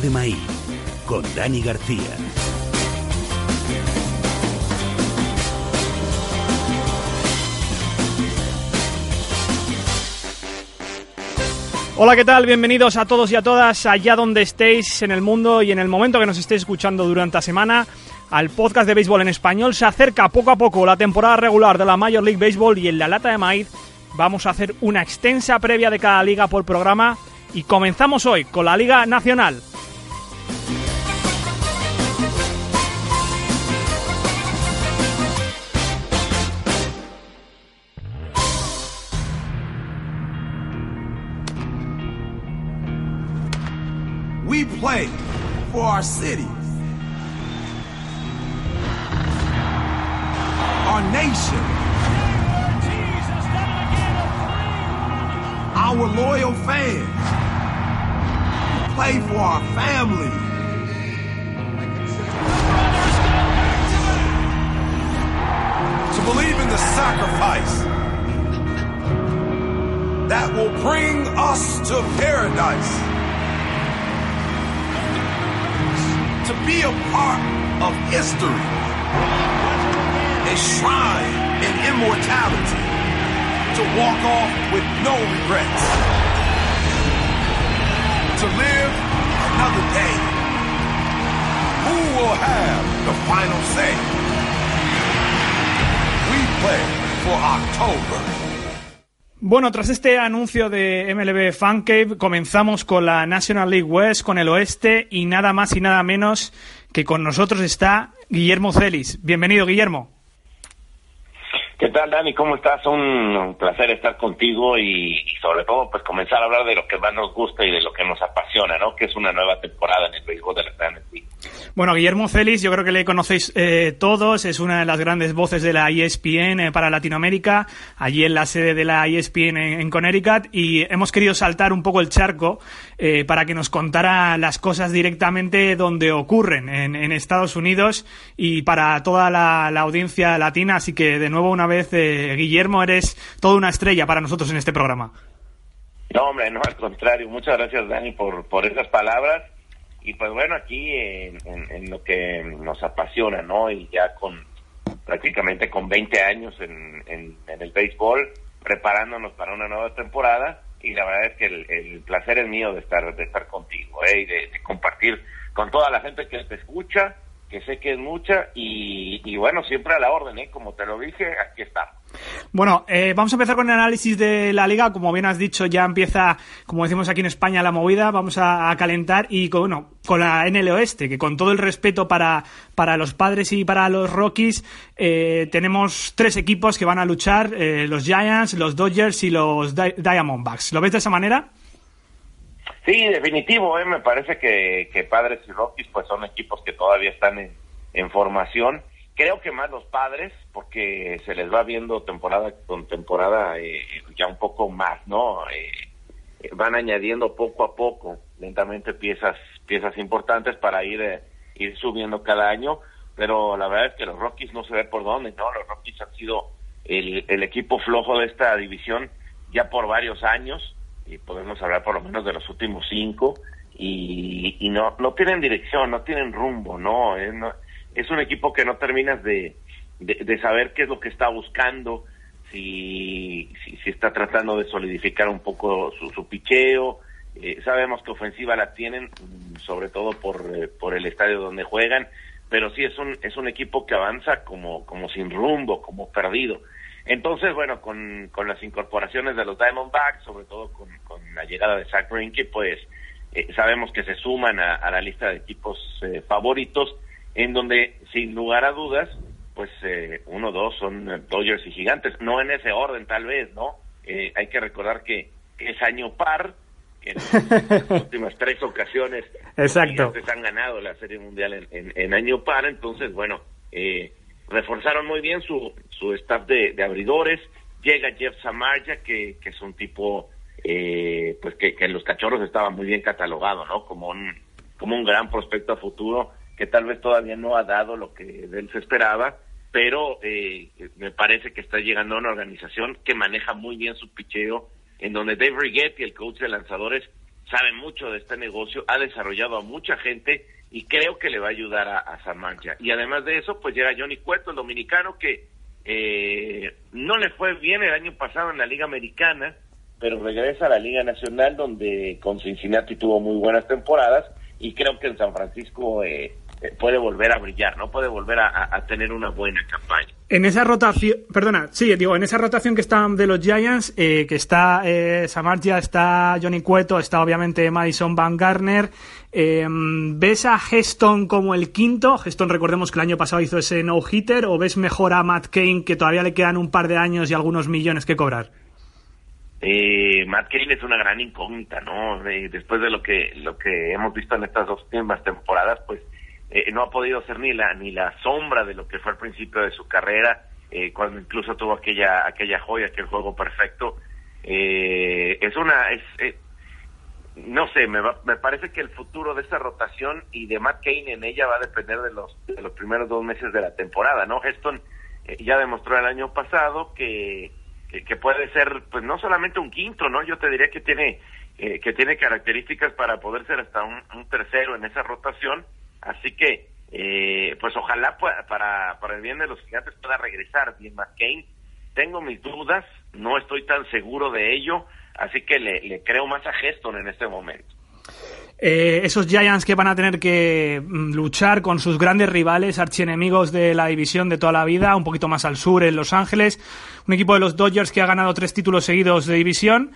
De maíz con Dani García. Hola, ¿qué tal? Bienvenidos a todos y a todas allá donde estéis en el mundo y en el momento que nos estéis escuchando durante la semana al podcast de béisbol en español. Se acerca poco a poco la temporada regular de la Major League Baseball y en la lata de maíz vamos a hacer una extensa previa de cada liga por programa y comenzamos hoy con la Liga Nacional. Play for our city, our nation, our loyal fans. Play for our family. To believe in the sacrifice that will bring us to paradise. Be a part of history, a shrine in immortality, to walk off with no regrets, to live another day. Who will have the final say? We play for October. Bueno, tras este anuncio de MLB Fan Cave, comenzamos con la National League West, con el oeste, y nada más y nada menos que con nosotros está Guillermo Celis. Bienvenido, Guillermo. ¿Qué tal, Dani? ¿Cómo estás? Un placer estar contigo y, sobre todo, pues comenzar a hablar de lo que más nos gusta y de lo que nos apasiona, ¿no? Que es una nueva temporada en el béisbol de la Grandes Ligas. Bueno, Guillermo Celis, yo creo que le conocéis eh, todos, es una de las grandes voces de la ESPN eh, para Latinoamérica, allí en la sede de la ESPN en, Connecticut, y hemos querido saltar un poco el charco eh, para que nos contara las cosas directamente donde ocurren, en, Estados Unidos y para toda la, la, audiencia latina, así que de nuevo una vez, eh, Guillermo, eres toda una estrella para nosotros en este programa. No, hombre, no, al contrario, muchas gracias, Dani, por, por esas palabras y pues bueno, aquí en, en, en, lo que nos apasiona, ¿no? Y ya con prácticamente con 20 años en, en, el béisbol, preparándonos para una nueva temporada y la verdad es que el, el placer es mío de estar de estar contigo, ¿eh? Y de, compartir con toda la gente que te escucha, que sé que es mucha y, y bueno, siempre a la orden, ¿eh? Como te lo dije, aquí estamos. Bueno, eh, vamos a empezar con el análisis de la liga. Como bien has dicho, ya empieza, como decimos aquí en España, la movida. Vamos a, calentar y con, bueno, con la NL Oeste, que con todo el respeto para, para los padres y para los Rockies, eh, tenemos tres equipos que van a luchar, eh, los Giants, los Dodgers y los Di Diamondbacks. ¿Lo ves de esa manera? Sí, definitivo. ¿eh? Me parece que, que padres y Rockies pues son equipos que todavía están en, formación creo que más los padres porque se les va viendo temporada con temporada eh, ya un poco más no eh, van añadiendo poco a poco lentamente piezas piezas importantes para ir eh, ir subiendo cada año pero la verdad es que los Rockies no se ve por dónde no los Rockies han sido el, el equipo flojo de esta división ya por varios años y podemos hablar por lo menos de los últimos cinco y, y no no tienen dirección no tienen rumbo no, eh, es un equipo que no terminas de, de, saber qué es lo que está buscando, si, si, si está tratando de solidificar un poco su, su picheo. Eh, sabemos que ofensiva la tienen, sobre todo por, eh, por el estadio donde juegan, pero sí es un, es un equipo que avanza como, como sin rumbo, como perdido. Entonces, bueno, con, con las incorporaciones de los Diamondbacks, sobre todo con, con la llegada de Zach Greinke, pues eh, sabemos que se suman a, la lista de equipos eh, favoritos, en donde sin lugar a dudas, pues eh, uno, dos son Dodgers y Gigantes, no en ese orden tal vez, ¿no? hay que recordar que, es año par, que en las últimas tres ocasiones Exacto. los Gigantes han ganado la Serie Mundial en, año par, entonces bueno, reforzaron muy bien su, su staff de, abridores, llega Jeff Samarja, que, que es un tipo eh, pues que, en los cachorros estaba muy bien catalogado, ¿no? Como un, como un gran prospecto a futuro que tal vez todavía no ha dado lo que de él se esperaba, pero eh, me parece que está llegando a una organización que maneja muy bien su picheo, en donde Dave Righetti, el coach de lanzadores, sabe mucho de este negocio, ha desarrollado a mucha gente y creo que le va a ayudar a, a. Y además de eso, pues llega Johnny Cueto, el dominicano, que eh, no le fue bien el año pasado en la Liga Americana, pero regresa a la Liga Nacional donde con Cincinnati tuvo muy buenas temporadas y creo que en San Francisco eh, eh, puede volver a brillar, ¿no? Puede volver a, tener una buena campaña. En esa rotación, perdona, sí, digo, en esa rotación que está de los Giants, eh, que está eh, Samarja, está Johnny Cueto, está obviamente Madison Van Garner, ¿ves a Heston como el quinto? Heston, recordemos que el año pasado hizo ese no-hitter, ¿o ves mejor a Matt Kane, que todavía le quedan un par de años y algunos millones que cobrar? Eh, Matt Cain es una gran incógnita, ¿no? después de lo que lo que hemos visto en estas dos últimas temporadas, pues eh, no ha podido ser ni la ni la sombra de lo que fue al principio de su carrera, eh, cuando incluso tuvo aquella aquella joya, aquel juego perfecto. Eh, es una es eh, no sé, me, me parece que el futuro de esa rotación y de Matt Kane en ella va a depender de los de los primeros dos meses de la temporada, ¿no? Heston ya demostró el año pasado que que, puede ser, pues no solamente un quinto, ¿no? Yo te diría que tiene, eh, que tiene características para poder ser hasta un, tercero en esa rotación, así que, eh, pues ojalá para, para el bien de los gigantes pueda regresar bien McCain. Tengo mis dudas, no estoy tan seguro de ello, así que le, creo más a Geston en este momento. Eh, esos Giants que van a tener que mm, luchar con sus grandes rivales, archienemigos de la división de toda la vida, un poquito más al sur en Los Ángeles, un equipo de los Dodgers que ha ganado tres títulos seguidos de división,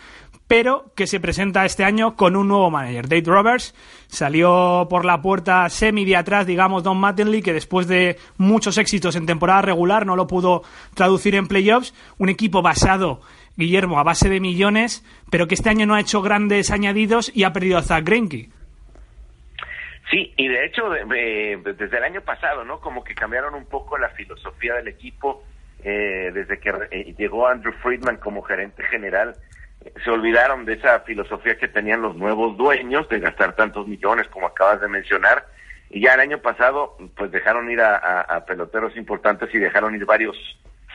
pero que se presenta este año con un nuevo manager, Dave Roberts. Salió por la puerta semi de atrás, digamos, Don Mattingly, que después de muchos éxitos en temporada regular no lo pudo traducir en playoffs. Un equipo basado Guillermo, a base de millones, pero que este año no ha hecho grandes añadidos y ha perdido a Zach Greinke. Sí, y de hecho desde el año pasado, ¿no? Como que cambiaron un poco la filosofía del equipo eh, desde que eh, llegó Andrew Friedman como gerente general. Se olvidaron de esa filosofía que tenían los nuevos dueños de gastar tantos millones como acabas de mencionar. Y ya el año pasado, pues dejaron ir a peloteros importantes y dejaron ir varios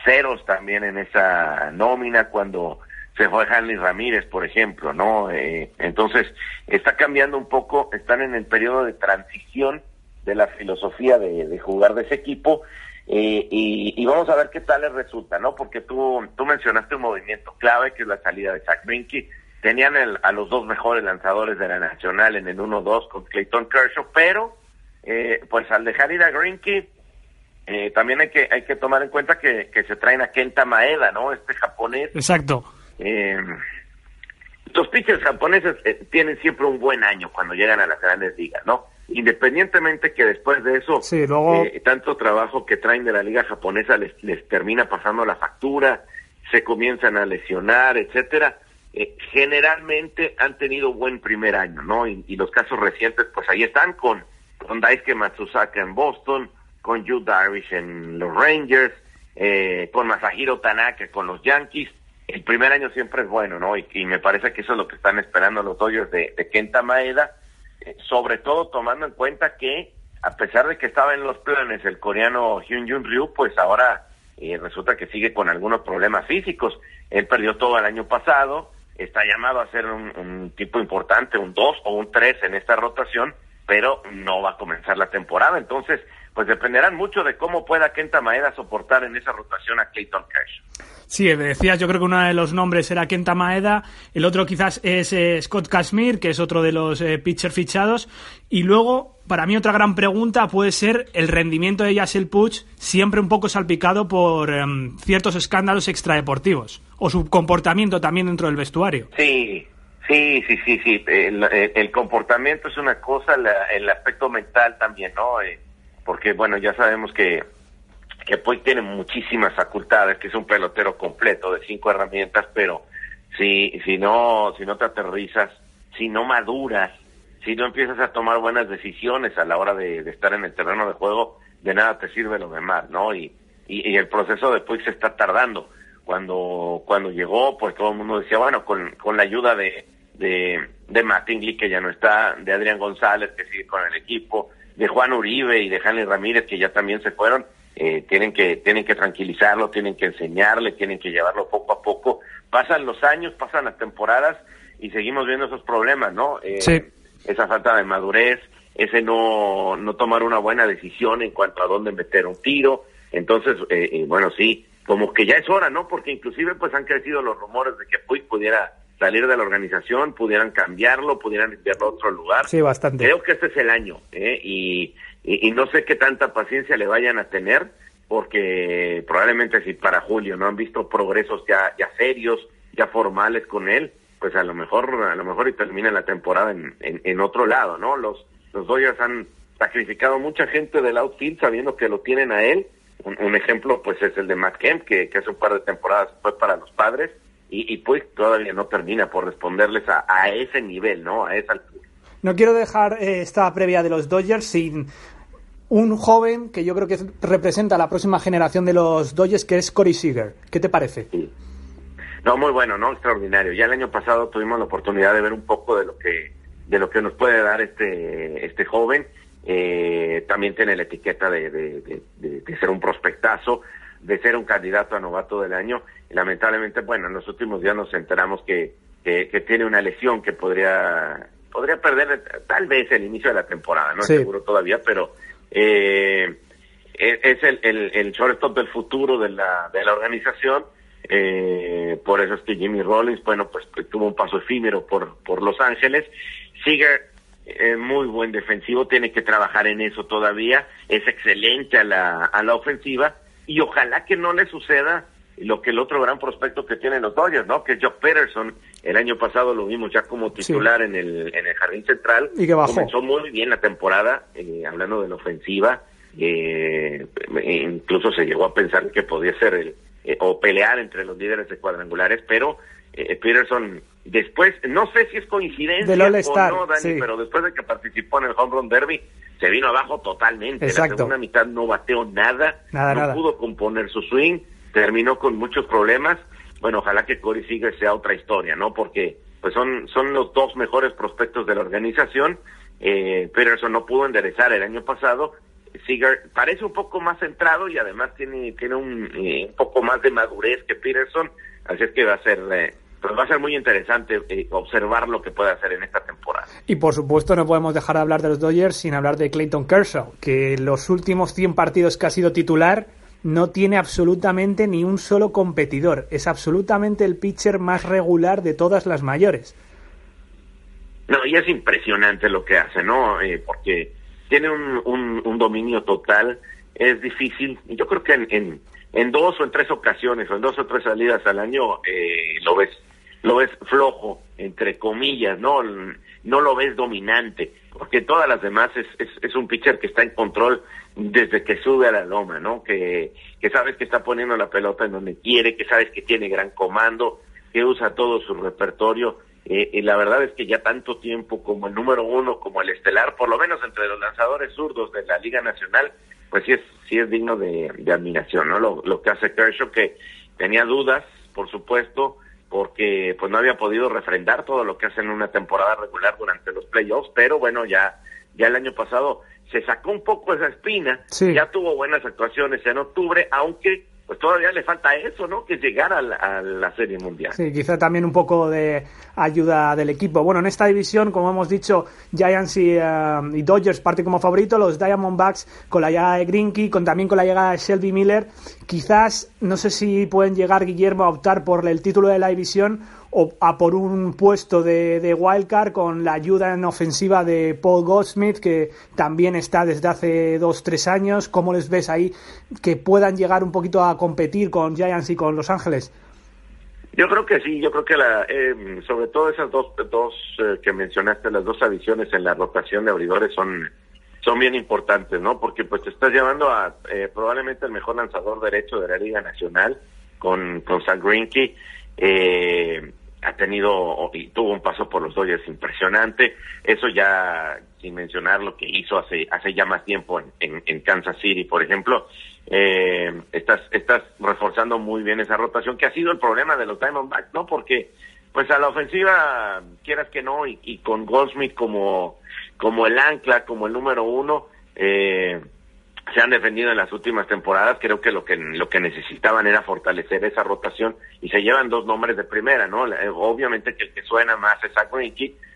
ceros también en esa nómina cuando se fue Hanley Ramírez, por ejemplo, ¿no? Eh, entonces, está cambiando un poco, están en el periodo de transición de la filosofía de, jugar de ese equipo eh, y, vamos a ver qué tal les resulta, ¿no? Porque tú, tú mencionaste un movimiento clave que es la salida de Zach Brinky. Tenían a los dos mejores lanzadores de la Nacional en el 1-2 con Clayton Kershaw, pero eh, pues al dejar ir a Grinky, eh, también hay que hay que tomar en cuenta que, que se traen a Kenta Maeda, ¿no? Este japonés. Exacto. Eh, los pitchers japoneses eh, tienen siempre un buen año cuando llegan a las grandes ligas, ¿no? Independientemente que después de eso, tanto trabajo que traen de la liga japonesa les, les termina pasando la factura, se comienzan a lesionar, etcétera. generalmente han tenido buen primer año, ¿no? Y, y, los casos recientes, pues ahí están con, con Daisuke Matsusaka en Boston, con Yu Darvish en los Rangers, eh, con Masahiro Tanaka con los Yankees. El primer año siempre es bueno, ¿no? Y, me parece que eso es lo que están esperando los Dodgers de, Kenta Maeda, eh, sobre todo tomando en cuenta que, a pesar de que estaba en los planes el coreano Hyun Jun Ryu, pues ahora eh, resulta que sigue con algunos problemas físicos. Él perdió todo el año pasado, está llamado a ser un, un tipo importante, un 2 o un 3 en esta rotación, pero no va a comenzar la temporada. Entonces, pues dependerán mucho de cómo pueda Kenta Maeda soportar en esa rotación a Clayton Cash. Sí, decías, yo creo que uno de los nombres era Kenta Maeda, el otro quizás es eh, Scott Kashmir, que es otro de los eh, pitchers fichados, y luego, para mí otra gran pregunta puede ser el rendimiento de Yasiel Puig, siempre un poco salpicado por em, ciertos escándalos extradeportivos, o su comportamiento también dentro del vestuario. Sí, Sí, sí, sí, sí. El, el comportamiento es una cosa, la, el aspecto mental también, ¿no? Eh, porque, bueno, ya sabemos que, que Puig tiene muchísimas facultades, que es un pelotero completo de cinco herramientas, pero si, si, no, si no te aterrizas, si no maduras, si no empiezas a tomar buenas decisiones a la hora de, estar en el terreno de juego, de nada te sirve lo demás, ¿no? Y, y, y el proceso de Puig se está tardando. Cuando, cuando llegó, pues todo el mundo decía, bueno, con, con la ayuda de, de, de Mattingly, que ya no está, de Adrián González, que sigue con el equipo, de Juan Uribe y de Hanley Ramírez, que ya también se fueron, eh, tienen que tienen que tranquilizarlo, tienen que enseñarle, tienen que llevarlo poco a poco. Pasan los años, pasan las temporadas y seguimos viendo esos problemas, ¿no? Eh, Sí. Esa falta de madurez, ese no, no tomar una buena decisión en cuanto a dónde meter un tiro. Entonces, eh, eh, bueno, sí, como que ya es hora, ¿no? Porque inclusive pues han crecido los rumores de que Puig pudiera salir de la organización, pudieran cambiarlo, pudieran enviarlo a otro lugar. Sí, bastante. Creo que este es el año, ¿eh? y, y, y no sé qué tanta paciencia le vayan a tener, porque probablemente si para Julio no han visto progresos ya, ya serios, ya formales con él, pues a lo mejor, a lo mejor y termina la temporada en, en, en otro lado, ¿no? Los, los Dodgers han sacrificado mucha gente del outfield sabiendo que lo tienen a él. Un, un ejemplo, pues, es el de Matt Kemp, que, que hace un par de temporadas fue para los padres, y, y pues todavía no termina por responderles a, a ese nivel, ¿no? A esa altura. No quiero dejar eh, esta previa de los Dodgers sin un joven que yo creo que representa a la próxima generación de los Dodgers, que es Corey Seager. ¿Qué te parece? Sí. No, muy bueno, ¿no? Extraordinario. Ya el año pasado tuvimos la oportunidad de ver un poco de lo que de lo que nos puede dar este este joven. Eh, también tiene la etiqueta de, de, de, ser un prospectazo, de ser un candidato a novato del año. Y lamentablemente, bueno, en los últimos días nos enteramos que, que, que tiene una lesión que podría podría perder tal vez el inicio de la temporada, no Sí. es seguro todavía, pero eh, es es el, el, el shortstop del futuro de la, de la organización. Eh, por eso es que Jimmy Rollins, bueno, pues, pues, tuvo un paso efímero por, por Los Ángeles. Seager, eh, muy buen defensivo, tiene que trabajar en eso todavía. Es excelente a la, a la ofensiva y ojalá que no le suceda lo que el otro gran prospecto que tienen los Dodgers, ¿no? Que es Joe Peterson. El año pasado lo vimos ya como titular en el en el jardín central. Y que bajó. Comenzó muy bien la temporada, eh, hablando de la ofensiva. Eh, incluso se llegó a pensar que podía ser el eh, o pelear entre los líderes de cuadrangulares, pero eh, Peterson después, no sé si es coincidencia o no, Dani, sí. pero después de que participó en el Home Run Derby, se vino abajo totalmente. Exacto. La segunda mitad no bateó nada, Nada, no nada. pudo componer su swing, terminó con muchos problemas. Bueno, ojalá que Corey Seager sea otra historia, ¿no? Porque pues son, son los dos mejores prospectos de la organización. Eh, Peterson no pudo enderezar el año pasado. Seager parece un poco más centrado y además tiene, tiene un, eh, un poco más de madurez que Peterson. Así es que va a ser, eh, pues va a ser muy interesante eh, observar lo que puede hacer en esta temporada. Y por supuesto no podemos dejar de hablar de los Dodgers sin hablar de Clayton Kershaw, que los últimos 100 partidos que ha sido titular no tiene absolutamente ni un solo competidor. Es absolutamente el pitcher más regular de todas las mayores. No, y es impresionante lo que hace, ¿no? Eh, porque tiene un, un, un dominio total, es difícil. Yo creo que en, en, en dos o en tres ocasiones, o en dos o tres salidas al año, eh, lo ves lo ves flojo, entre comillas, ¿no? No lo ves dominante, porque todas las demás es, es, es un pitcher que está en control desde que sube a la loma, ¿no? Que, que sabes que está poniendo la pelota en donde quiere, que sabes que tiene gran comando, que usa todo su repertorio. Eh, y la verdad es que ya tanto tiempo como el número uno, como el estelar, por lo menos entre los lanzadores zurdos de la Liga Nacional, pues sí es, sí es digno de, de admiración, ¿no? Lo, lo que hace Kershaw, que tenía dudas, por supuesto, porque pues no había podido refrendar todo lo que hace en una temporada regular durante los playoffs, pero bueno, ya, ya el año pasado se sacó un poco esa espina, Sí. ya tuvo buenas actuaciones en octubre, aunque pues todavía le falta eso, ¿no? Que llegar a la, a la Serie Mundial. Sí, quizá también un poco de ayuda del equipo. Bueno, en esta división, como hemos dicho, Giants y, eh, y Dodgers parte como favorito, los Diamondbacks con la llegada de Grinky, con, también con la llegada de Shelby Miller. Quizás, no sé si pueden llegar, Guillermo, a optar por el título de la división o a por un puesto de, de wildcard con la ayuda en ofensiva de Paul Goldsmith, que también está desde hace dos, tres años. ¿Cómo les ves ahí que puedan llegar un poquito a competir con Giants y con Los Ángeles? Yo creo que sí, yo creo que la, eh, sobre todo esas dos, dos eh, que mencionaste, las dos adiciones en la rotación de abridores son, son bien importantes, ¿no? Porque pues te estás llevando a eh, probablemente el mejor lanzador derecho de la Liga Nacional con, con San Greinke. Eh, ha tenido y tuvo un paso por los Dodgers impresionante. Eso ya sin mencionar lo que hizo hace hace ya más tiempo en, en, Kansas City, por ejemplo. Eh, estás estás reforzando muy bien esa rotación que ha sido el problema de los Diamondbacks, ¿no? Porque pues a la ofensiva quieras que no y, y con Goldsmith como como el ancla, como el número uno. Eh, se han defendido en las últimas temporadas, creo que lo que lo que necesitaban era fortalecer esa rotación y se llevan dos nombres de primera, ¿no? Eh, obviamente que el que suena más es Zach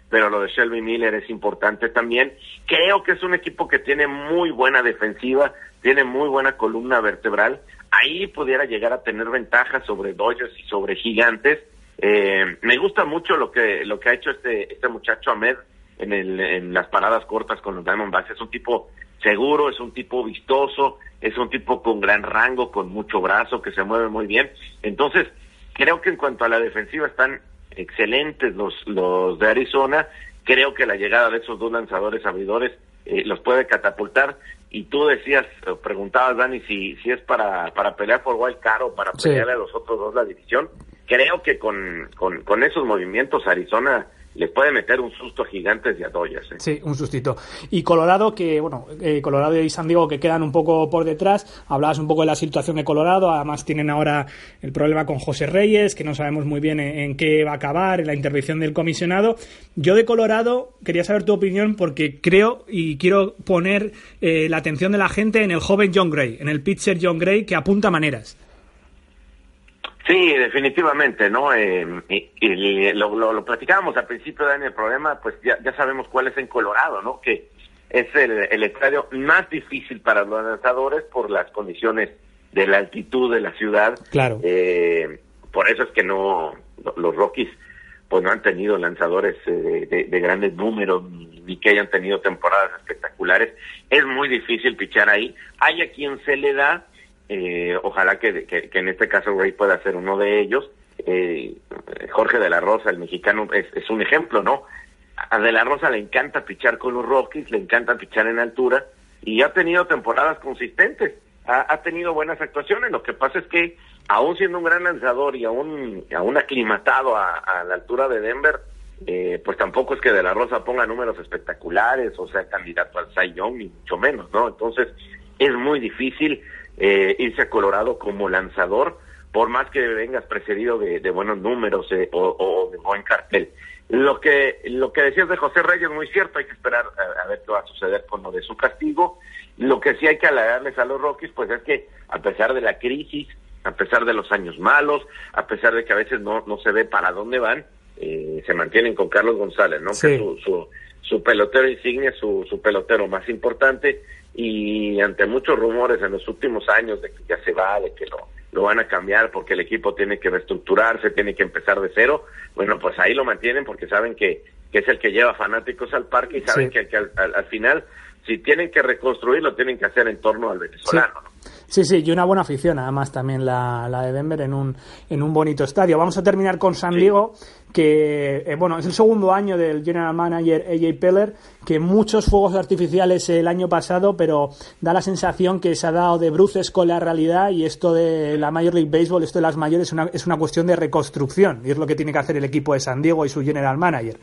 pero lo de Shelby Miller es importante también. Creo que es un equipo que tiene muy buena defensiva, tiene muy buena columna vertebral. Ahí pudiera llegar a tener ventajas sobre Dodgers y sobre Gigantes. Eh, me gusta mucho lo que lo que ha hecho este este muchacho Ahmed en, el, en las paradas cortas con los Diamondbacks. Es un tipo seguro, es un tipo vistoso, es un tipo con gran rango, con mucho brazo, que se mueve muy bien. Entonces, creo que en cuanto a la defensiva están excelentes los, los de Arizona. Creo que la llegada de esos dos lanzadores abridores eh, los puede catapultar. Y tú decías, preguntabas, Dani, si, si es para, para pelear por Wild Card o para pelear a los otros dos la división. Creo que con, con, con esos movimientos Arizona les puede meter un susto a gigantes y a. ¿eh? Sí, un sustito. Y Colorado, que bueno, eh, Colorado y San Diego que quedan un poco por detrás. Hablabas un poco de la situación de Colorado. Además tienen ahora el problema con José Reyes, que no sabemos muy bien en, qué va a acabar, en la intervención del comisionado. Yo de Colorado quería saber tu opinión porque creo y quiero poner eh, la atención de la gente en el joven John Gray, en el pitcher John Gray que apunta maneras. Sí, definitivamente, ¿no? Eh, y, lo, lo, platicábamos al principio, Dani, el problema, pues ya, ya sabemos cuál es en Colorado, ¿no? Que es el, el estadio más difícil para los lanzadores por las condiciones de la altitud de la ciudad. Claro. Eh, por eso es que no, los Rockies, pues no han tenido lanzadores eh, de, de, grandes números ni que hayan tenido temporadas espectaculares. Es muy difícil pichar ahí. Hay a quien se le da, eh, ojalá que, en este caso Ray pueda ser uno de ellos. Eh, Jorge de la Rosa, el mexicano, es, un ejemplo, ¿no? A De la Rosa le encanta pichar con los Rockies, le encanta pichar en altura y ha tenido temporadas consistentes, ha, ha tenido buenas actuaciones. Lo que pasa es que, aún siendo un gran lanzador y aún, aún aclimatado a, a la altura de Denver, eh, pues tampoco es que De la Rosa ponga números espectaculares o sea candidato al Cy Young, ni mucho menos, ¿no? Entonces, es muy difícil eh, irse a Colorado como lanzador, por más que vengas precedido de, buenos números eh, o, de buen cartel. Lo que, lo que decías de José Reyes es muy cierto, hay que esperar a, ver qué va a suceder con lo de su castigo. Lo que sí hay que halagarles a los Rockies, pues es que a pesar de la crisis, a pesar de los años malos, a pesar de que a veces no, no se ve para dónde van, eh, se mantienen con Carlos González, ¿no? Que su, su, su pelotero insignia, su, su pelotero más importante, y ante muchos rumores en los últimos años de que ya se va, de que lo, lo van a cambiar porque el equipo tiene que reestructurarse, tiene que empezar de cero, bueno, pues ahí lo mantienen porque saben que, que es el que lleva fanáticos al parque y saben que, al, al, final, si tienen que reconstruir, lo tienen que hacer en torno al venezolano. Sí, sí, y una buena afición, además también la, la de Denver en un, en un bonito estadio. Vamos a terminar con San Diego, que eh, bueno, es el segundo año del general manager AJ Peller, que muchos fuegos artificiales el año pasado, pero da la sensación que se ha dado de bruces con la realidad y esto de la Major League Baseball, esto de las mayores, es una, es una cuestión de reconstrucción y es lo que tiene que hacer el equipo de San Diego y su general manager.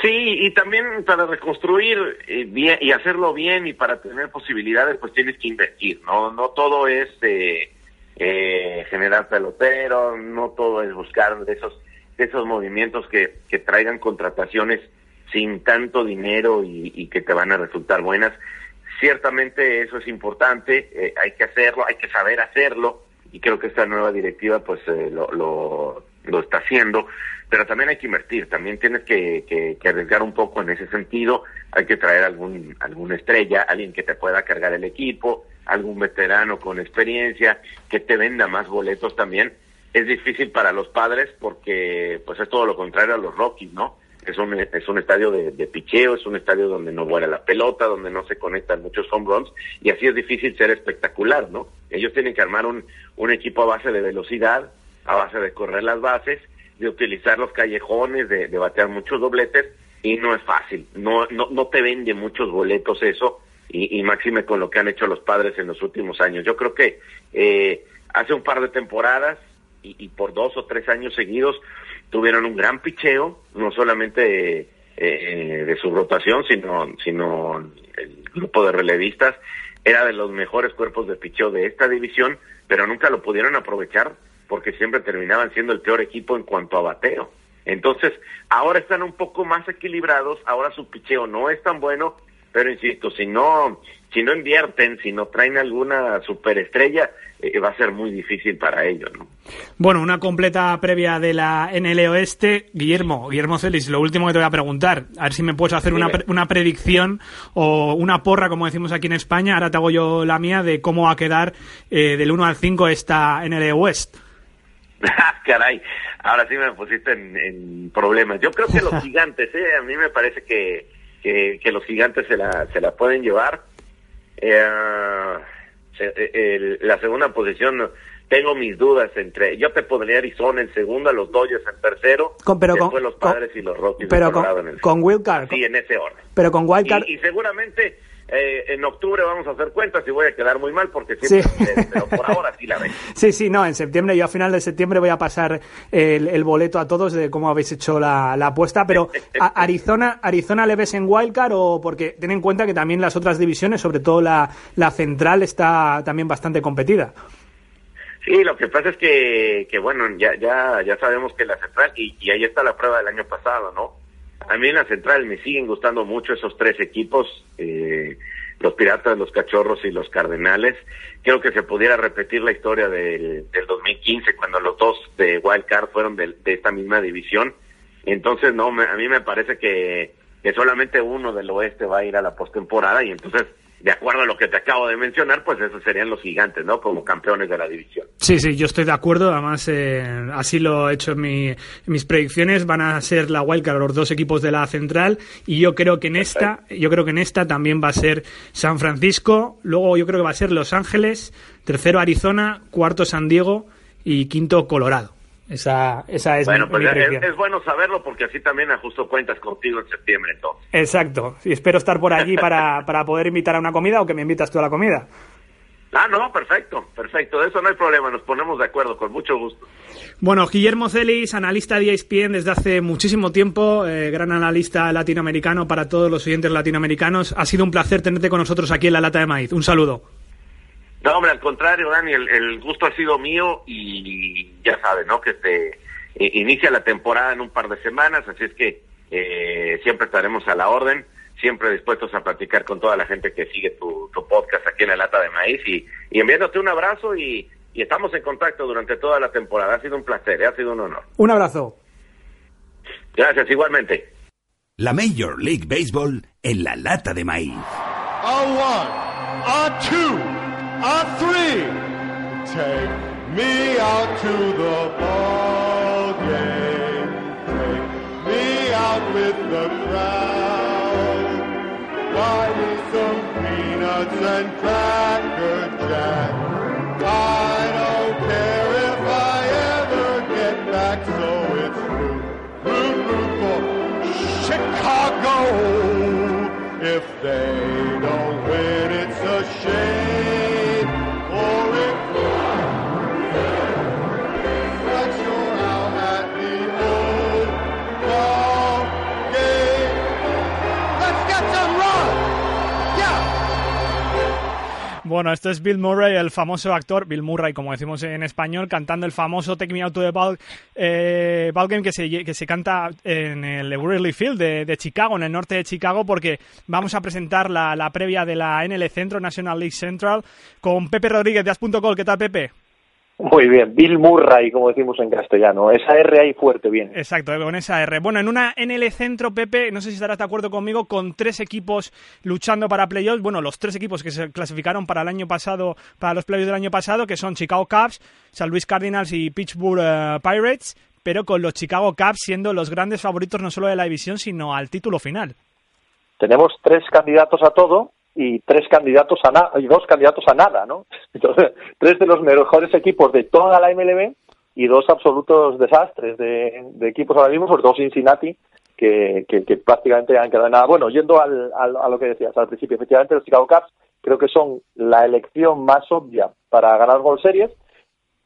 Sí, y también para reconstruir eh, y hacerlo bien y para tener posibilidades, pues tienes que invertir, ¿no? No todo es eh, eh, generar pelotero, no todo es buscar de esos, de esos movimientos que, que traigan contrataciones sin tanto dinero y, que te van a resultar buenas. Ciertamente eso es importante, eh, hay que hacerlo, hay que saber hacerlo y creo que esta nueva directiva pues lo, lo, lo está haciendo pero también hay que invertir, también tienes que, que, arriesgar un poco en ese sentido, hay que traer algún, alguna estrella, alguien que te pueda cargar el equipo, algún veterano con experiencia, que te venda más boletos también. Es difícil para los padres porque pues es todo lo contrario a los Rockies, ¿no? Es un, es un estadio de, de picheo, es un estadio donde no vuela la pelota, donde no se conectan muchos home runs, y así es difícil ser espectacular, ¿no? Ellos tienen que armar un, un equipo a base de velocidad, a base de correr las bases, de utilizar los callejones, de, de batear muchos dobletes, y no es fácil, no, no, no te vende muchos boletos eso, y, y máxime con lo que han hecho los padres en los últimos años. Yo creo que eh, hace un par de temporadas y, por dos o tres años seguidos tuvieron un gran picheo, no solamente eh, de su rotación, sino, sino el grupo de relevistas era de los mejores cuerpos de picheo de esta división, pero nunca lo pudieron aprovechar porque siempre terminaban siendo el peor equipo en cuanto a bateo. Entonces, ahora están un poco más equilibrados, ahora su picheo no es tan bueno, pero insisto, si no, si no invierten, si no traen alguna superestrella, eh, va a ser muy difícil para ellos, ¿no? Bueno, una completa previa de la NL Oeste. Guillermo, Guillermo Celis, lo último que te voy a preguntar, a ver si me puedes hacer una, una predicción o una porra, como decimos aquí en España, ahora te hago yo la mía, de cómo va a quedar eh, del 1 al 5 esta NL West. Caray, ahora sí me pusiste en, en, problemas. Yo creo que los gigantes, ¿eh? a mí me parece que, que, que los gigantes se la, se la pueden llevar. Eh, se, el, la segunda posición, tengo mis dudas entre. Yo te pondría Arizona en segunda, los Dodgers en tercero, con, pero después con, los Padres y los Rockies pero con, en el con Wildcard. Sí, en ese orden. Pero con Wildcard. Y, y seguramente eh, en octubre vamos a hacer cuentas y voy a quedar muy mal porque siempre Sí. pero por ahora sí la ven. Sí, sí, no, en septiembre, yo a final de septiembre voy a pasar el, el boleto a todos de cómo habéis hecho la, la apuesta, pero a Arizona, ¿Arizona le ves en Wildcard o porque ten en cuenta que también las otras divisiones, sobre todo la, la central, está también bastante competida? Sí, lo que pasa es que, que bueno, ya, ya, ya sabemos que la central, y, y ahí está la prueba del año pasado, ¿no? A mí en la central me siguen gustando mucho esos tres equipos, eh, los Piratas, los Cachorros y los Cardenales. Creo que se pudiera repetir la historia del, del 2015, cuando los dos de Wild Card fueron de, de esta misma división. Entonces, no, me, a mí me parece que solamente uno del oeste va a ir a la postemporada y entonces de acuerdo a lo que te acabo de mencionar, pues esos serían los gigantes, ¿no? Como campeones de la división. Sí, sí, yo estoy de acuerdo. Además, eh, así lo he hecho en, mi, en, mis predicciones. Van a ser la wildcard los dos equipos de la central y yo creo que en esta, yo creo que en esta también va a ser San Francisco. Luego yo creo que va a ser Los Ángeles, tercero Arizona, cuarto San Diego y quinto Colorado. Esa, esa es bueno, mi, pues mi es, predicción. es, bueno saberlo porque así también ajusto cuentas contigo en septiembre entonces. Exacto. Y espero estar por allí para, para poder invitar a una comida o que me invitas tú a la comida. Ah, no, perfecto, perfecto. De eso no hay problema, nos ponemos de acuerdo, con mucho gusto. Bueno, Guillermo Celis, analista de ESPN desde hace muchísimo tiempo, eh, gran analista latinoamericano para todos los oyentes latinoamericanos. Ha sido un placer tenerte con nosotros aquí en La Lata de Maíz. Un saludo. No, hombre, al contrario, Dani, el, el gusto ha sido mío y ya sabes, ¿no? Que se eh, inicia la temporada en un par de semanas, así es que eh, siempre estaremos a la orden, siempre dispuestos a platicar con toda la gente que sigue tu, tu podcast aquí en la lata de maíz y, y enviándote un abrazo y, y, estamos en contacto durante toda la temporada. Ha sido un placer, ¿eh? ha sido un honor. Un abrazo. Gracias, igualmente. La Major League Baseball en la lata de maíz. A one, a two, a three. Take me out to the ball game. Take me out with the crowd. Buy me some peanuts and cracker jack. I don't care if I ever get back, so it's root, root, root for Chicago. If they don't win, it's a shame. Bueno, esto es Bill Murray, el famoso actor, Bill Murray, como decimos en español, cantando el famoso Take Me Out to the Ball, eh, Game que se, que se canta en el Wrigley Field de, de, Chicago, en el norte de Chicago, porque vamos a presentar la, la previa de la NL Centro, National League Central, con Pepe Rodríguez de As.col. ¿Qué tal, Pepe? Muy bien, Bill Murray, como decimos en castellano. Esa R ahí fuerte, bien. Exacto, con esa R. Bueno, en una NL Centro, Pepe, no sé si estarás de acuerdo conmigo, con tres equipos luchando para playoffs. Bueno, los tres equipos que se clasificaron para el año pasado, para los playoffs del año pasado, que son Chicago Cubs, San Luis Cardinals y Pittsburgh uh, Pirates, pero con los Chicago Cubs siendo los grandes favoritos no solo de la división, sino al título final. Tenemos tres candidatos a todo y tres candidatos a nada y dos candidatos a nada, ¿no? Entonces, tres de los mejores equipos de toda la MLB y dos absolutos desastres de, de equipos ahora mismo, sobre todo Cincinnati, que, que, que prácticamente han quedado en nada. Bueno, yendo al, al- a lo que decías al principio, efectivamente los Chicago Cubs creo que son la elección más obvia para ganar World Series.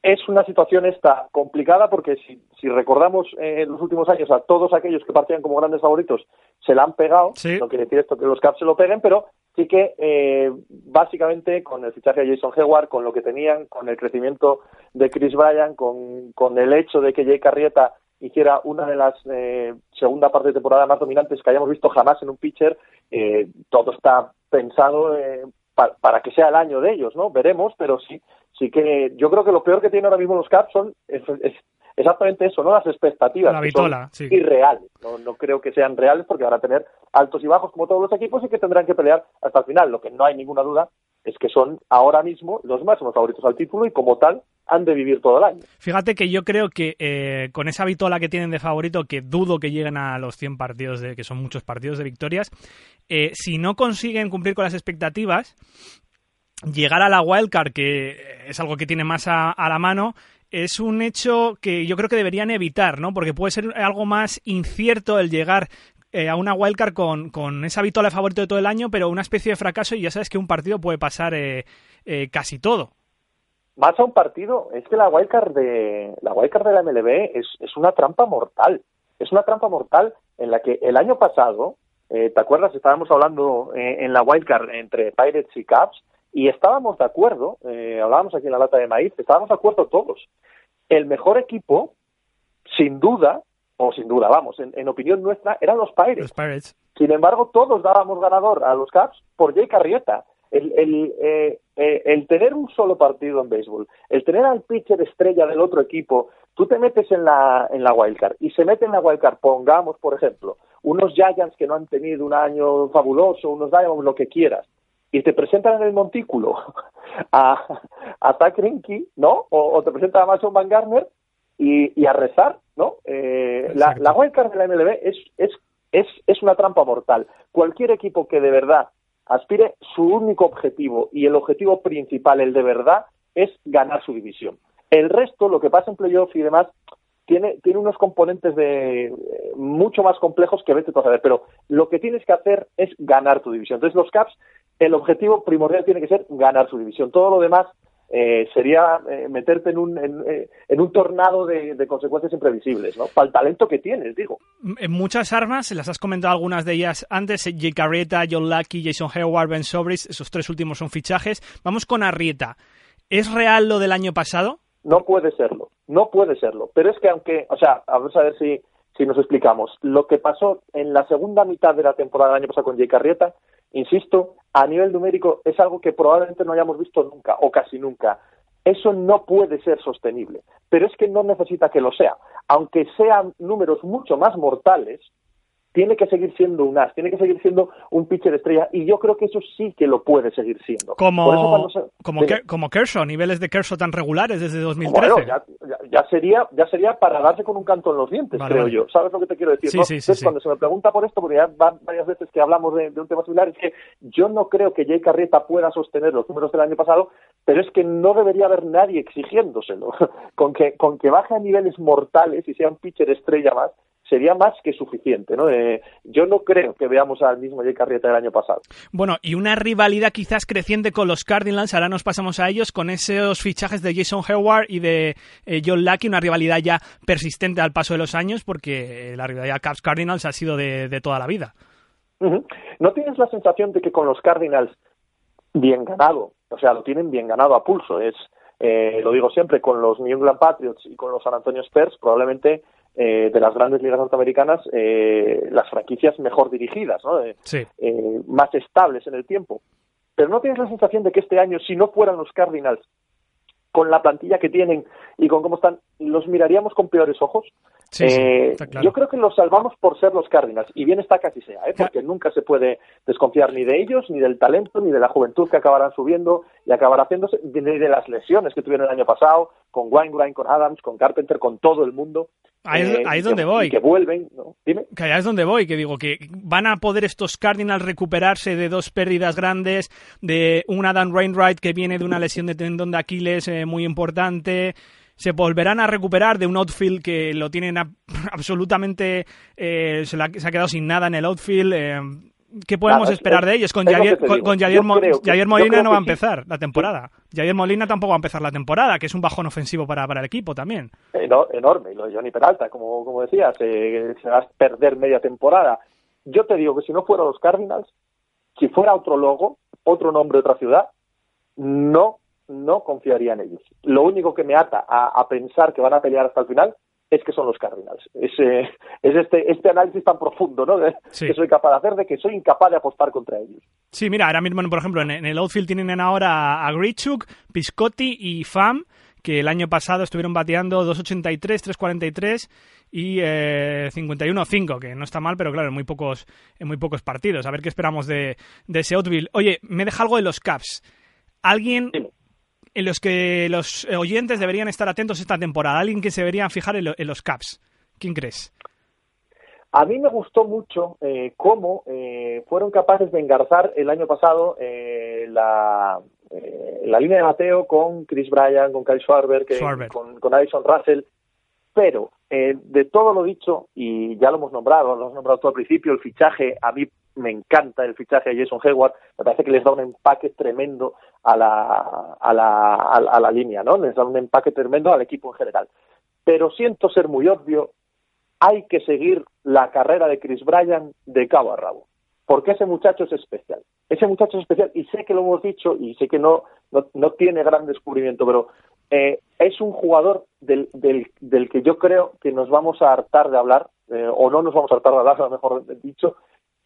Es una situación esta complicada porque si, si recordamos eh, en los últimos años a todos aquellos que partían como grandes favoritos se la han pegado, Sí. no quiere decir esto que los Cubs se lo peguen, pero sí que eh, básicamente con el fichaje de Jason Hayward, con lo que tenían, con el crecimiento de Chris Bryan, con, con el hecho de que Jay Carrieta hiciera una de las eh, segunda parte de temporada más dominantes que hayamos visto jamás en un pitcher, eh, todo está pensado eh, pa- para que sea el año de ellos, ¿no? Veremos, pero sí, sí que yo creo que lo peor que tienen ahora mismo los Caps son exactamente eso, ¿no? Las expectativas. La que son vitola, sí. irreales. No, no creo que sean reales porque van a tener altos y bajos como todos los equipos y que tendrán que pelear hasta el final. Lo que no hay ninguna duda es que son ahora mismo los máximos favoritos al título y como tal han de vivir todo el año. Fíjate que yo creo que eh, con esa vitola que tienen de favorito, que dudo que lleguen a los 100 partidos, de, que son muchos partidos de victorias, eh, si no consiguen cumplir con las expectativas, llegar a la wildcard, que es algo que tiene más a, a la mano, es un hecho que yo creo que deberían evitar, ¿no? Porque puede ser algo más incierto el llegar eh, a una wildcard con, con esa vitola favorito de todo el año, pero una especie de fracaso y ya sabes que un partido puede pasar eh, eh, casi todo. Más a un partido, es que la wildcard de la wildcard de la MLB es, es una trampa mortal. Es una trampa mortal en la que el año pasado, eh, ¿te acuerdas? Estábamos hablando eh, en la wildcard entre Pirates y Cubs y estábamos de acuerdo, eh, hablábamos aquí en la lata de maíz, estábamos de acuerdo todos. El mejor equipo, sin duda, o sin duda, vamos, en, en opinión nuestra, eran los Pirates. Los Pirates. Sin embargo, todos dábamos ganador a los Caps por Jay Carrieta. El, el, eh, eh, el tener un solo partido en béisbol, el tener al pitcher estrella del otro equipo, tú te metes en la, en la wildcard y se mete en la wildcard, pongamos, por ejemplo, unos Giants que no han tenido un año fabuloso, unos Diamonds, lo que quieras, y te presentan en el montículo a, a Zach Greinke, ¿no? O, o te presentan a Mason Van Garner y, y a rezar, ¿no? Eh, la, la wildcard de la MLB es, es, es, es una trampa mortal. Cualquier equipo que de verdad aspire, su único objetivo y el objetivo principal, el de verdad, es ganar su división. El resto, lo que pasa en playoff y demás, tiene, tiene unos componentes de eh, mucho más complejos que vete tú a saber, pero lo que tienes que hacer es ganar tu división. Entonces los Caps, el objetivo primordial tiene que ser ganar su división. Todo lo demás eh, sería eh, meterte en un, en, eh, un tornado de, consecuencias imprevisibles, ¿no? Para el talento que tienes, digo. En muchas armas, las has comentado algunas de ellas antes, Jake Arrieta, John Lucky, Jason Hayward, Ben Sobris, esos tres últimos son fichajes. Vamos con Arrieta. ¿Es real lo del año pasado? No puede serlo, no puede serlo. Pero es que aunque, o sea, vamos a ver si, si nos explicamos. Lo que pasó en la segunda mitad de la temporada del año pasado con Jake Arrieta, insisto, a nivel numérico es algo que probablemente no hayamos visto nunca o casi nunca. Eso no puede ser sostenible, pero es que no necesita que lo sea. Aunque sean números mucho más mortales, tiene que seguir siendo un as, tiene que seguir siendo un pitcher estrella y yo creo que eso sí que lo puede seguir siendo. Como, se- como, Dime. Ke- como Kershaw, niveles de Kershaw tan regulares desde 2013. Bueno, ya, ya- ya sería ya sería para darse con un canto en los dientes, Vale, creo vale. yo. ¿Sabes lo que te quiero decir? Sí, no? sí, sí, Entonces, sí. cuando se me pregunta por esto, porque ya van varias veces que hablamos de, de un tema similar, es que yo no creo que Jay Carrieta pueda sostener los números del año pasado, pero es que no debería haber nadie exigiéndoselo. con, que, con que baje a niveles mortales y sea un pitcher estrella más, sería más que suficiente. ¿no? Eh, yo no creo que veamos al mismo Jay Carrieta del año pasado. Bueno, y una rivalidad quizás creciente con los Cardinals, ahora nos pasamos a ellos con esos fichajes de Jason Hayward y de eh, John Lucky, una rivalidad ya persistente al paso de los años porque eh, la rivalidad Cubs-Cardinals ha sido de, de toda la vida. ¿No tienes la sensación de que con los Cardinals bien ganado, o sea, lo tienen bien ganado a pulso? Es, eh, lo digo siempre, con los New England Patriots y con los San Antonio Spurs, probablemente eh, de las grandes ligas norteamericanas, eh, las franquicias mejor dirigidas, ¿no? Eh, Sí. eh, más estables en el tiempo. Pero ¿no tienes la sensación de que este año, si no fueran los Cardinals, con la plantilla que tienen y con cómo están, los miraríamos con peores ojos? Sí, Eh, claro. Yo creo que los salvamos por ser los Cardinals, y bien está así sea, ¿eh? porque nunca se puede desconfiar ni de ellos, ni del talento, ni de la juventud que acabarán subiendo y acabará haciéndose, ni de las lesiones que tuvieron el año pasado, con Wainwright, con Adams, con Carpenter, con todo el mundo. Ahí es- eh, ahí es que- donde voy. que vuelven, ¿no? Dime. Que allá es donde voy, que digo que van a poder estos Cardinals recuperarse de dos pérdidas grandes, de un Adam Wainwright que viene de una lesión de tendón de Aquiles eh, muy importante. se volverán a recuperar de un outfield que lo tienen a- absolutamente eh, se, la- se ha quedado sin nada en el outfield eh, ¿Qué podemos Claro, esperar es- de ellos? Con Javier, con, con Javier Mo- que- Molina no va a sí. empezar la temporada. Javier Molina tampoco va a empezar la temporada, que es un bajón ofensivo para, para el equipo también. Eno- enorme. Y lo de Johnny Peralta, como, como decías, eh, se va a perder media temporada. Yo te digo que si no fuera los Cardinals, si fuera otro logo, otro nombre, otra ciudad, no, no confiaría en ellos. Lo único que me ata a, a pensar que van a pelear hasta el final es que son los Cardinals. Es, eh, es este, este análisis tan profundo ¿no? de- Sí. que soy capaz de hacer de que soy incapaz de apostar contra ellos. Sí, mira, ahora mismo, por ejemplo, en, en el outfield tienen ahora a Grichuk, Piscotti y Fam, que el año pasado estuvieron bateando 2.83, 3.43 y eh, 51.5, que no está mal, pero claro, en muy pocos, en muy pocos partidos. A ver qué esperamos de, de ese outfield. Oye, me deja algo de los Caps. ¿Alguien Dime. En los que los oyentes deberían estar atentos esta temporada? ¿Alguien que se deberían fijar en, lo- en los Caps? ¿Quién crees? A mí me gustó mucho eh, cómo eh, fueron capaces de engarzar el año pasado eh, la, eh, la línea de bateo con Chris Bryan, con Kyle Schwarber, que- Schwarber. con, con Addison Russell. Pero eh, de todo lo dicho, y ya lo hemos nombrado, lo hemos nombrado todo al principio, el fichaje, a mí me encanta el fichaje de Jason Hayward, me parece que les da un empaque tremendo a la, a la, a la, línea, ¿no? Les da un empaque tremendo al equipo en general. Pero siento ser muy obvio, hay que seguir la carrera de Chris Bryan de cabo a rabo, porque ese muchacho es especial. Ese muchacho es especial y sé que lo hemos dicho y sé que no, no, no tiene gran descubrimiento, pero eh, es un jugador del, del, del que yo creo que nos vamos a hartar de hablar, eh, o no nos vamos a hartar de hablar, mejor dicho,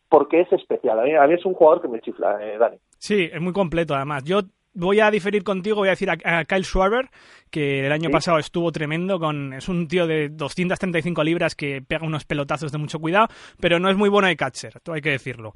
porque es especial. A mí, a es un jugador que me chifla, eh, Dani. Sí, es muy completo además. Yo voy a diferir contigo, voy a decir a, Kyle Schwarber, que el año Sí. pasado estuvo tremendo, con es un tío de 235 libras que pega unos pelotazos de mucho cuidado, pero no es muy bueno de catcher, hay que decirlo.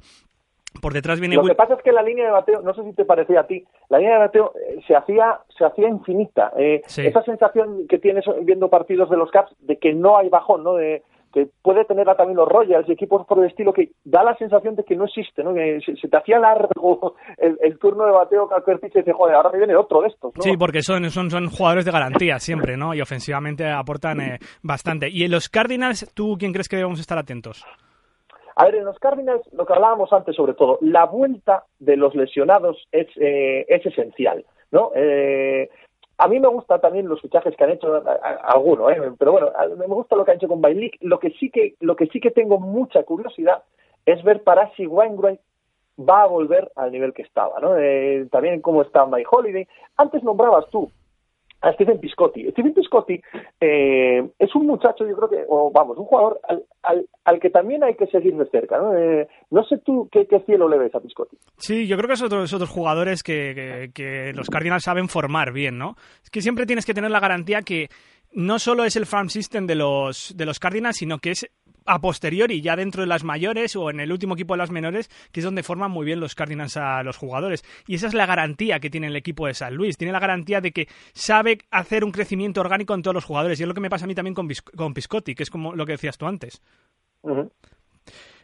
Por detrás viene Lo que pasa es que la línea de bateo, no sé si te parecía a ti, la línea de bateo eh, se hacía se hacía infinita. Eh, Sí. Esa sensación que tienes viendo partidos de los Caps de que no hay bajón, ¿no? De, que puede tener a también los Royals y equipos por el estilo que da la sensación de que no existe, ¿no? Que se, se te hacía largo el, el turno de bateo cualquier pitch y dices, joder, ahora me viene otro de estos, ¿no? Sí, porque son, son, son jugadores de garantía siempre, ¿no? Y ofensivamente aportan eh, bastante. Y en los Cardinals, ¿tú quién crees que debemos estar atentos? A ver, en los Cardinals, lo que hablábamos antes sobre todo, la vuelta de los lesionados es, eh, es esencial, ¿no? Eh, a mí me gusta también los fichajes que han hecho a- a- alguno, ¿eh? pero bueno, a- me gusta lo que han hecho con Bailick. Lo que sí que lo que sí que tengo mucha curiosidad es ver para si Wainwright va a volver al nivel que estaba, ¿no? Eh, también cómo está Mike Holiday. Antes nombrabas tú a Stephen Piscotti. Stephen Piscotti eh, es un muchacho, yo creo que, o vamos, un jugador al, al, al que también hay que seguir de cerca. No, Eh, no sé tú qué, cielo le ves a Piscotti. Sí, yo creo que es otro, es otros jugadores que, que- que los Cardinals saben formar bien, ¿no? Es que siempre tienes que tener la garantía que no solo es el farm system de los, de los Cardinals, sino que es a posteriori, ya dentro de las mayores o en el último equipo de las menores, que es donde forman muy bien los Cardinals a los jugadores. Y esa es la garantía que tiene el equipo de San Luis. Tiene la garantía de que sabe hacer un crecimiento orgánico en todos los jugadores. Y es lo que me pasa a mí también con, con Piscotti, que es como lo que decías tú antes.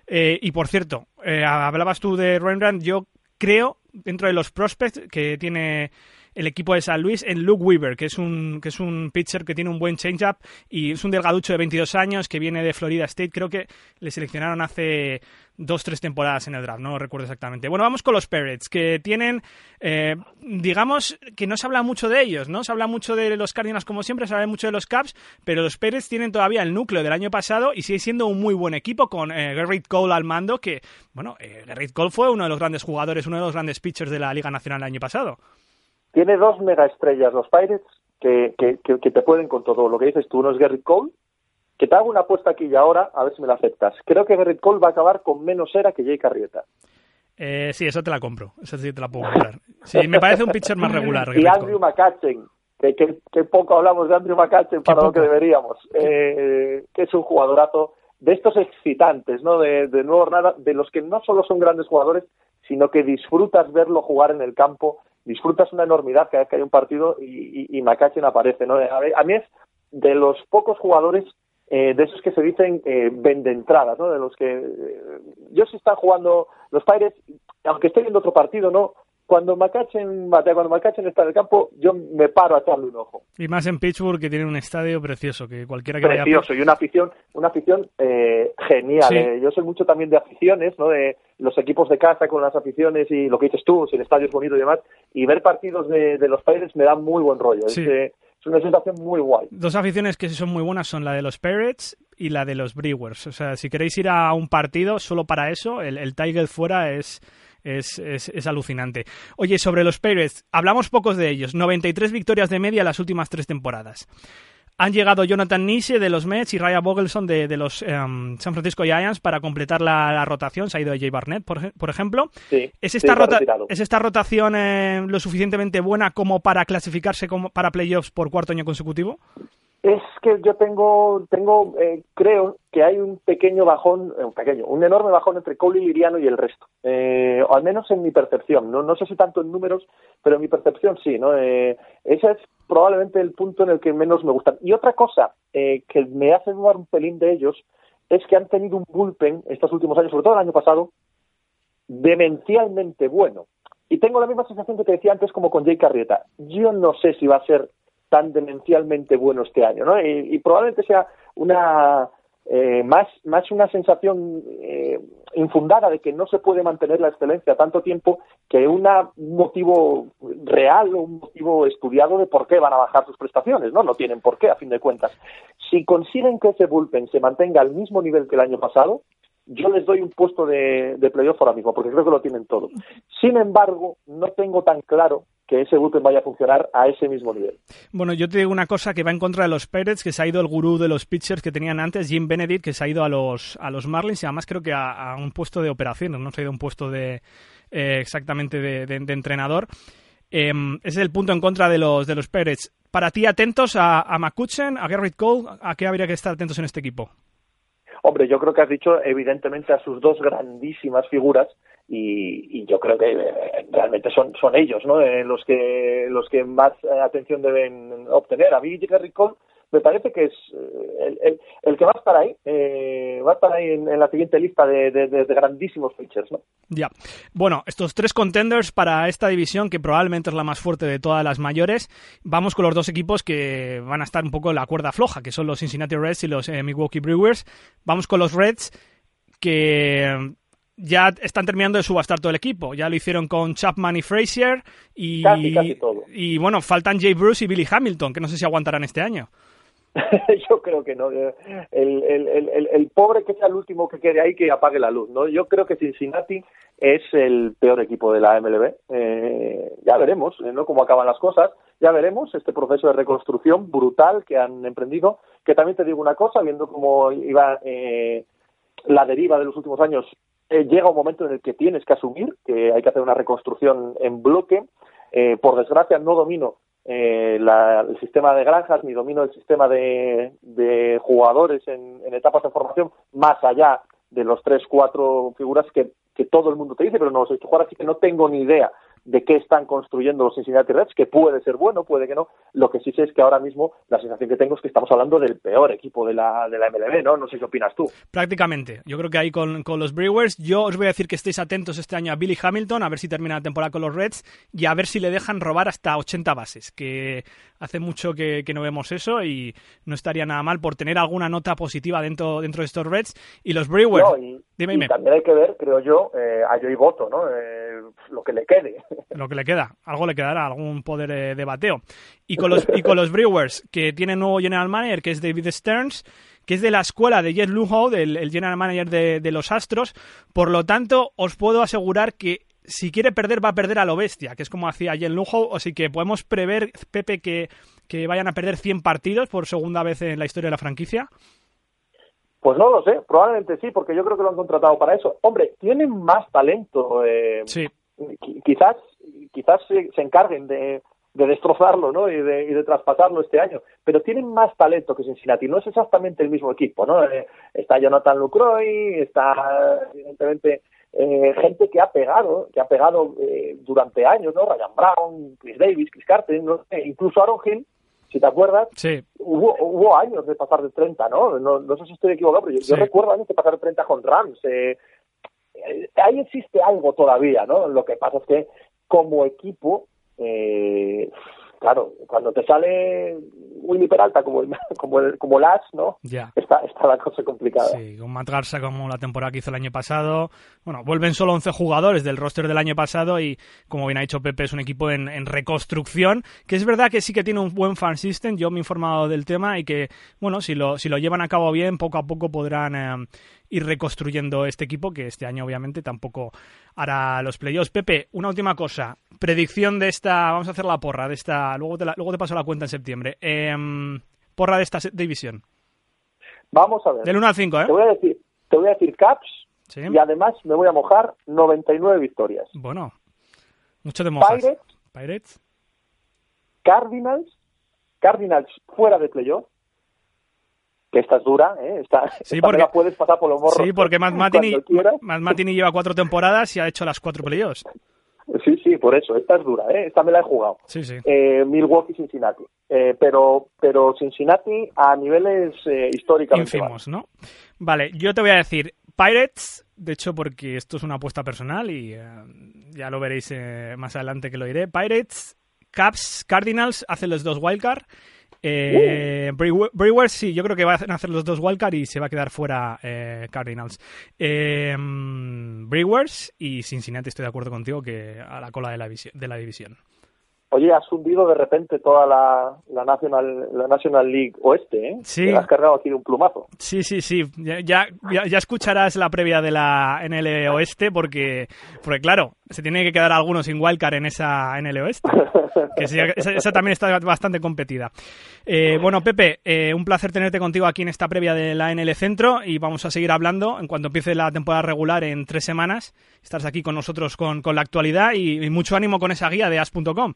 Eh, y por cierto, eh, hablabas tú de Rembrandt, yo creo, dentro de los prospects que tiene el equipo de San Luis, en Luke Weaver, que es un, que es un pitcher que tiene un buen change-up y es un delgaducho de 22 años que viene de Florida State. Creo que le seleccionaron hace dos, tres temporadas en el draft, no lo recuerdo exactamente. Bueno, vamos con los Pirates, que tienen, eh, digamos, que no se habla mucho de ellos, ¿no? Se habla mucho de los Cardinals como siempre, se habla mucho de los Caps, pero los Pirates tienen todavía el núcleo del año pasado y sigue siendo un muy buen equipo con eh, Garrett Cole al mando, que, bueno, eh, Garrett Cole fue uno de los grandes jugadores, uno de los grandes pitchers de la Liga Nacional el año pasado. Tiene dos megaestrellas los Pirates que, que, que, que te pueden con todo lo que dices tú. Uno es Garrett Cole, que te hago una apuesta aquí y ahora, a ver si me la aceptas. Creo que Garrett Cole va a acabar con menos era que Jay Carrieta. Eh, sí, eso te la compro, eso sí te la puedo comprar. Sí, me parece un pitcher más regular. y Andrew. McCutchen, que, que, que poco hablamos de Andrew McCutchen para lo que deberíamos, eh, que es un jugadorazo de estos excitantes, ¿no? De, de nuevo nada, de los que no solo son grandes jugadores, sino que disfrutas verlo jugar en el campo, disfrutas una enormidad cada vez que hay un partido y, y, McCutchen aparece, ¿no? A mí, es de los pocos jugadores eh, de esos que se dicen eh, vende entradas, ¿no? De los que eh, yo si están jugando los Pirates, aunque esté viendo otro partido, no cuando batea, cuando McCutchen está en el campo, yo me paro a echarle un ojo. Y más en Pittsburgh, que tiene un estadio precioso, que cualquiera que vaya... Precioso, y una afición, una afición eh, genial. Sí. eh. Yo soy mucho también de aficiones, ¿no? De los equipos de casa con las aficiones y lo que dices tú, si el estadio es bonito y demás. Y ver partidos de, de los Pirates me da muy buen rollo. Sí. Es, eh, es una sensación muy guay. Dos aficiones que son muy buenas son la de los Pirates y la de los Brewers. O sea, si queréis ir a un partido solo para eso, el, el Tiger fuera es, es, es, es alucinante. Oye, sobre los Pirates, hablamos pocos de ellos. 93 victorias de media las últimas tres temporadas. Han llegado Jonathan Nise de los Mets y Ryan Bogelson de, de los em, San Francisco Giants para completar la, la rotación. Se ha ido Jay Barnett, por, ej- por ejemplo. Sí, ¿Es esta, rota-. ¿Es esta rotación eh, lo suficientemente buena como para clasificarse como para playoffs por cuarto año consecutivo? Es que yo tengo, tengo eh, creo que hay un pequeño bajón, eh, un pequeño, un enorme bajón entre Cole Liriano y el resto. Eh, al menos en mi percepción. No, no sé si tanto en números, pero en mi percepción sí. ¿no? Eh, ese es probablemente el punto en el que menos me gusta. Y otra cosa que me hace dudar un pelín de ellos es que han tenido un bullpen estos últimos años, sobre todo el año pasado, demencialmente bueno. Y tengo la misma sensación que te decía antes como con Jake Carrieta. Yo no sé si va a ser tan demencialmente bueno este año, ¿no? Y, probablemente sea una eh, más, más una sensación eh, infundada de que no se puede mantener la excelencia tanto tiempo que una, un motivo real o un motivo estudiado de por qué van a bajar sus prestaciones, ¿no? No tienen por qué, a fin de cuentas. Si consiguen que ese bullpen se mantenga al mismo nivel que el año pasado, yo les doy un puesto de, playoff ahora mismo, porque creo que lo tienen todo. Sin embargo, no tengo tan claro que ese bullpen vaya a funcionar a ese mismo nivel. Bueno, yo te digo una cosa que va en contra de los Pirates, que se ha ido el gurú de los pitchers que tenían antes, Jim Benedict, que se ha ido a los, a los Marlins y además creo que a, un puesto de operaciones, no se ha ido a un puesto de eh, exactamente de, entrenador. Eh, ese es el punto en contra de los, de los Pirates. Para ti, atentos a, a McCutchen, a Garrett Cole, ¿a qué habría que estar atentos en este equipo? Hombre, yo creo que has dicho evidentemente a sus dos grandísimas figuras y, y yo creo que eh, realmente son, ellos ¿no? Eh, los que los que más eh, atención deben obtener. A mí Gary Cole me parece que es eh, el, el, el que va a estar ahí, eh, va a estar ahí en, en la siguiente lista de, de, de- de grandísimos pitchers. ¿no? Ya. Bueno, estos tres contenders para esta división, que probablemente es la más fuerte de todas las mayores, vamos con los dos equipos que van a estar un poco en la cuerda floja, que son los Cincinnati Reds y los eh, Milwaukee Brewers. Vamos con los Reds, que ya están terminando de subastar todo el equipo. Ya lo hicieron con Chapman y Frazier. Y, Casi, casi todo. y bueno, faltan Jay Bruce y Billy Hamilton, que no sé si aguantarán este año. yo creo que no. El, el, el, el- el pobre que sea el último que quede ahí que apague la luz. no Yo creo que Cincinnati es el peor equipo de la MLB. Eh, ya veremos eh, ¿no? cómo acaban las cosas. Ya veremos este proceso de reconstrucción brutal que han emprendido. Que también te digo una cosa, viendo cómo iba eh, la deriva de los últimos años, eh, llega un momento en el que tienes que asumir que hay que hacer una reconstrucción en bloque. Eh, por desgracia, no domino eh, la- el sistema de granjas ni domino el sistema de, de jugadores en, etapas de formación más allá de los tres, cuatro figuras que, que todo el mundo te dice, pero no los he visto jugar, así que no tengo ni idea de qué están construyendo los Cincinnati Reds, que puede ser bueno, puede que no. Lo que sí sé es que ahora mismo la sensación que tengo es que estamos hablando del peor equipo de la, de la MLB, ¿no? No sé qué opinas tú. Prácticamente. Yo creo que ahí con, con los Brewers, yo os voy a decir que estéis atentos este año a Billy Hamilton, a ver si termina la temporada con los Reds y a ver si le dejan robar hasta 80 bases, que hace mucho que, que no vemos eso y no estaría nada mal por tener alguna nota positiva dentro, dentro de estos Reds. Y los Brewers, No, y, dime, y dime, también hay que ver, creo yo, eh, a Joey Boto, ¿no? Eh, lo que le quede. Lo que le queda, algo le quedará, algún poder eh, de bateo. Y con, los, y con los Brewers, que tienen nuevo general manager, que es David Stearns, que es de la escuela de Jet Lujo, del el general manager de, de los Astros. Por lo tanto, os puedo asegurar que si quiere perder, va a perder a lo bestia, que es como hacía Jet Lujo. Así que podemos prever, Pepe, que, que vayan a perder 100 partidos por segunda vez en la historia de la franquicia. Pues no lo sé, probablemente sí, porque yo creo que lo han contratado para eso. Hombre, tienen más talento. Eh, Sí. Qui- quizás quizás se, se encarguen de, de destrozarlo ¿no? y, de, y de traspasarlo este año, pero tienen más talento que Cincinnati. No es exactamente el mismo equipo. ¿no? Eh, está Jonathan Lucroy, está evidentemente eh, gente que ha pegado, que ha pegado eh, durante años, ¿no? Ryan Brown, Chris Davis, Chris Carter, ¿no? sé, incluso Aaron Hill, si te acuerdas, Sí, hubo, hubo años de pasar de 30, ¿no? No, no sé si estoy equivocado, pero yo, recuerdo años de pasar de 30 con Rams. Eh, ahí existe algo todavía, ¿no? Lo que pasa es que como equipo, eh, claro, cuando te sale Willy Peralta como el, como el, como Las, ¿no? Ya. Está, está la cosa complicada. Sí, con Matt Garza como la temporada que hizo el año pasado. Bueno, vuelven solo 11 jugadores del roster del año pasado y, como bien ha dicho Pepe, es un equipo en, en reconstrucción, que es verdad que sí que tiene un buen fan system, yo me he informado del tema y que, bueno, si lo, si lo llevan a cabo bien, poco a poco podrán eh, ir reconstruyendo este equipo, que este año obviamente tampoco hará los playoffs. Pepe, una última cosa, predicción de esta, vamos a hacer la porra de esta, luego te, la- luego te paso la cuenta en septiembre. Em, porra de esta división. Vamos a ver. Del 1 al 5, ¿eh? Te voy a decir, te voy a decir Caps Sí. y además me voy a mojar 99 victorias. Bueno, mucho de mojas. Pirates, Pirates. Cardinals, Cardinals fuera de playoff, que esta es dura, ¿eh? Esta, Sí, esta porque- la puedes pasar por los morros. Sí, porque Matt Matini. Matt Matini lleva cuatro temporadas y ha hecho las cuatro playoffs. Sí, sí, por eso, esta es dura, ¿eh? Esta me la he jugado. Sí, sí. Eh, Milwaukee, Cincinnati. Eh, pero, pero Cincinnati a niveles eh, históricamente Ínfimos, ¿no? Vale, yo te voy a decir Pirates, de hecho porque esto es una apuesta personal y eh, ya lo veréis eh, más adelante que lo diré. Pirates, Caps, Cardinals hacen los dos wildcard. Eh, Brewers sí, yo creo que van a hacer los dos wildcard y se va a quedar fuera eh, Cardinals. Eh, mm, Brewers y Cincinnati estoy de acuerdo contigo que a la cola de la división. Oye, has hundido de repente toda la, la, National, la National League Oeste, ¿eh? Sí. Te la has cargado aquí de un plumazo. Sí, sí, sí. Ya, ya, ya escucharás la previa de la NL Oeste porque, porque, claro, se tiene que quedar algunos sin wildcard en esa NL Oeste. Que esa, esa también está bastante competida. Eh, bueno, Pepe, eh, un placer tenerte contigo aquí en esta previa de la NL Centro y vamos a seguir hablando en cuanto empiece la temporada regular en tres semanas. Estarás aquí con nosotros con, con la actualidad y, y mucho ánimo con esa guía de as.com.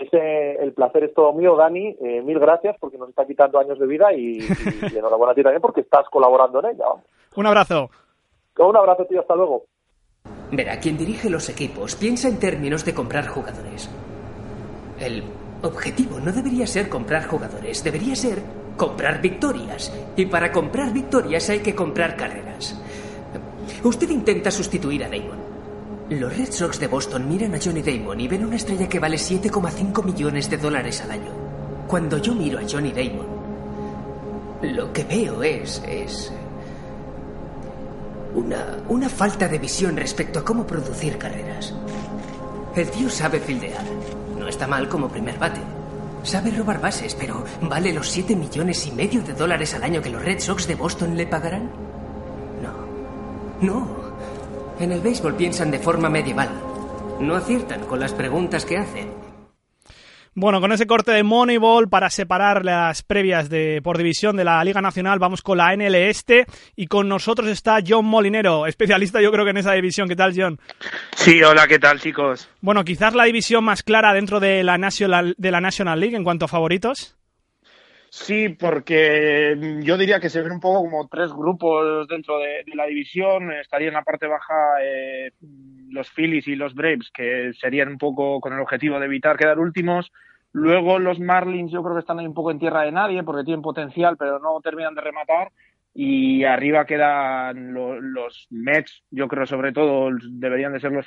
Ese, el placer es todo mío, Dani. Eh, mil gracias porque nos está quitando años de vida y, y enhorabuena a ti también porque estás colaborando en ella. Un abrazo. Un abrazo, tío. Hasta luego. Verá, quien dirige los equipos piensa en términos de comprar jugadores. El objetivo no debería ser comprar jugadores, debería ser comprar victorias. Y para comprar victorias hay que comprar carreras. Usted intenta sustituir a Damon. Los Red Sox de Boston miran a Johnny Damon y ven una estrella que vale 7,5 millones de dólares al año. Cuando yo miro a Johnny Damon, lo que veo es. es. Una, una falta de visión respecto a cómo producir carreras. El tío sabe fildear. No está mal como primer bate. Sabe robar bases, pero ¿vale los 7 millones y medio de dólares al año que los Red Sox de Boston le pagarán? No. No. En el béisbol piensan de forma medieval. No aciertan con las preguntas que hacen. Bueno, con ese corte de Moneyball para separar las previas de por división de la Liga Nacional, vamos con la NL Este y con nosotros está John Molinero, especialista yo creo que en esa división. ¿Qué tal, John? Sí, hola, ¿qué tal, chicos? Bueno, quizás la división más clara dentro de la National, de la National League en cuanto a favoritos. Sí, porque yo diría que se ven un poco como tres grupos dentro de, la división. Estaría en la parte baja eh, los Phillies y los Braves, que serían un poco con el objetivo de evitar quedar últimos. Luego los Marlins yo creo que están ahí un poco en tierra de nadie porque tienen potencial, pero no terminan de rematar. Y arriba quedan lo- los Mets, yo creo sobre todo deberían de ser los,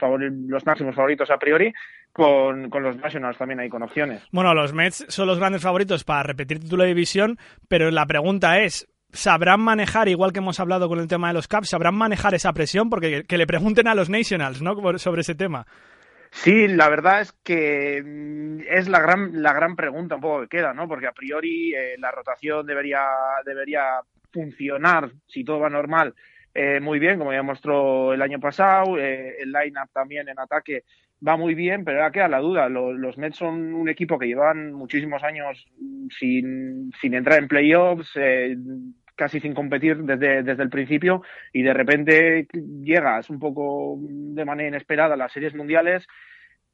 los máximos favoritos a priori, con, con los Nationals también hay con opciones. Bueno, los Mets son los grandes favoritos para repetir título de división, pero la pregunta es, ¿sabrán manejar, igual que hemos hablado con el tema de los Caps, sabrán manejar esa presión? Porque que le pregunten a los Nationals, ¿no? Sobre ese tema. Sí, la verdad es que mm, es la gran, la gran pregunta un poco que queda, ¿no? Porque a priori eh, la rotación debería, debería funcionar, si todo va normal, eh, muy bien, como ya mostró el año pasado. eh, el line-up también en ataque va muy bien, pero ahora queda la duda. Lo- Los, Mets son un equipo que llevan muchísimos años sin, sin entrar en playoffs, eh, casi sin competir desde, desde el principio, y de repente llegas un poco de manera inesperada a las series mundiales.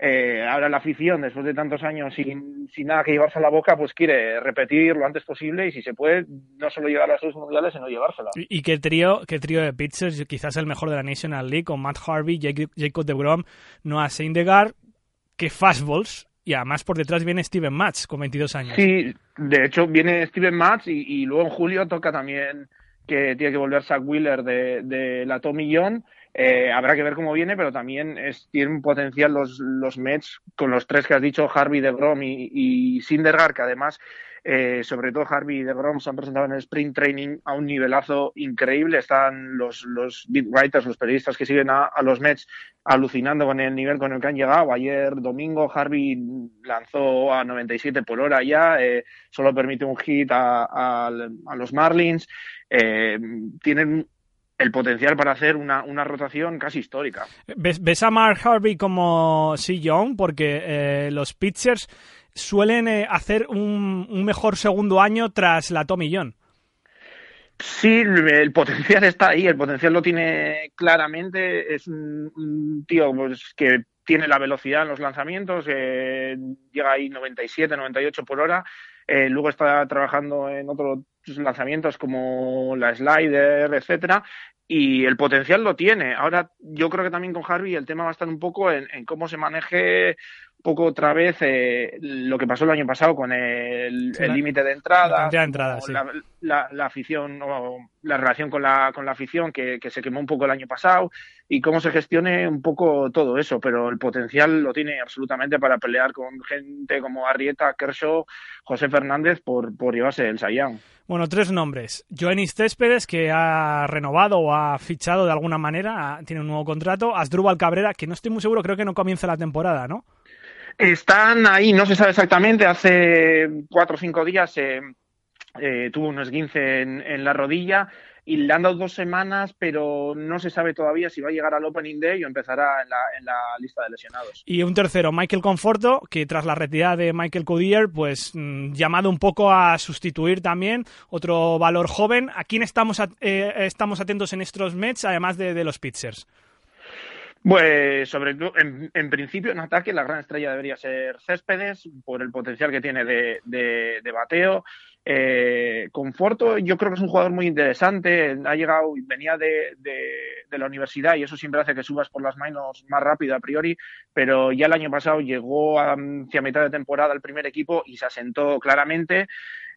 Eh, ahora la afición, después de tantos años sin, sin nada que llevarse a la boca, pues quiere repetir lo antes posible y si se puede, no solo llegar a series mundiales, sino llevársela. Y y que trío, que trío de pitchers, quizás el mejor de la National League, con Matt Harvey, Jake- Jacob DeGrom, Noah Syndergaard, que fastballs, y además por detrás viene Steven Matz, con 22 años. Sí, de hecho viene Steven Matz y, y luego en julio toca también que tiene que volver Zach Wheeler de, de la Tommy John Eh, habrá que ver cómo viene, pero también es, tienen potencial los, los Mets con los tres que has dicho, Harvey, DeGrom y, y que además eh, sobre todo Harvey y DeGrom se han presentado en el sprint training a un nivelazo increíble. Están los, los beat writers, los periodistas que siguen a, a, los Mets alucinando con el nivel con el que han llegado. Ayer domingo Harvey lanzó a 97 por hora ya, eh, solo permite un hit a, a, a los Marlins. Eh, tienen el potencial para hacer una, una rotación casi histórica. ¿Ves, ¿Ves, a Mark Harvey como Si Young? Porque eh, los pitchers suelen eh, hacer un, un, mejor segundo año tras la Tommy John. Sí, el potencial está ahí, el potencial lo tiene claramente. Es un, un tío pues, que tiene la velocidad en los lanzamientos, eh, llega ahí 97, 98 por hora. Eh, luego está trabajando en otros lanzamientos como la slider, etcétera, y el potencial lo tiene. Ahora yo creo que también con Harvey el tema va a estar un poco en, en cómo se maneje poco otra vez eh, lo que pasó el año pasado con el límite de entrada, de entrada sí. la, la, la, afición o la relación con la, con la afición que, que, se quemó un poco el año pasado y cómo se gestione un poco todo eso, pero el potencial lo tiene absolutamente para pelear con gente como Arrieta, Kershaw, José Fernández por, por llevarse el Sayán. Bueno, tres nombres. Joenis Céspedes, que ha renovado o ha fichado de alguna manera, tiene un nuevo contrato. Asdrúbal Cabrera, que no estoy muy seguro, creo que no comienza la temporada, ¿no? Están ahí, no se sabe exactamente. Hace cuatro o cinco días eh, eh, tuvo un esguince en, la rodilla y le han dado dos semanas, pero no se sabe todavía si va a llegar al Opening Day o empezará en la, en la lista de lesionados. Y un tercero, Michael Conforto, que tras la retirada de Michael Cudier, pues mmm, llamado un poco a sustituir también otro valor joven. ¿A quién estamos, a, eh, estamos atentos en estos Mets, además de, de los pitchers? Pues sobre todo, en, en, principio en ataque la gran estrella debería ser Céspedes por el potencial que tiene de, de, de bateo. Eh, Conforto yo creo que es un jugador muy interesante, ha llegado, venía de, de, la universidad y eso siempre hace que subas por las manos más rápido a priori, pero ya el año pasado llegó hacia mitad de temporada al primer equipo y se asentó claramente.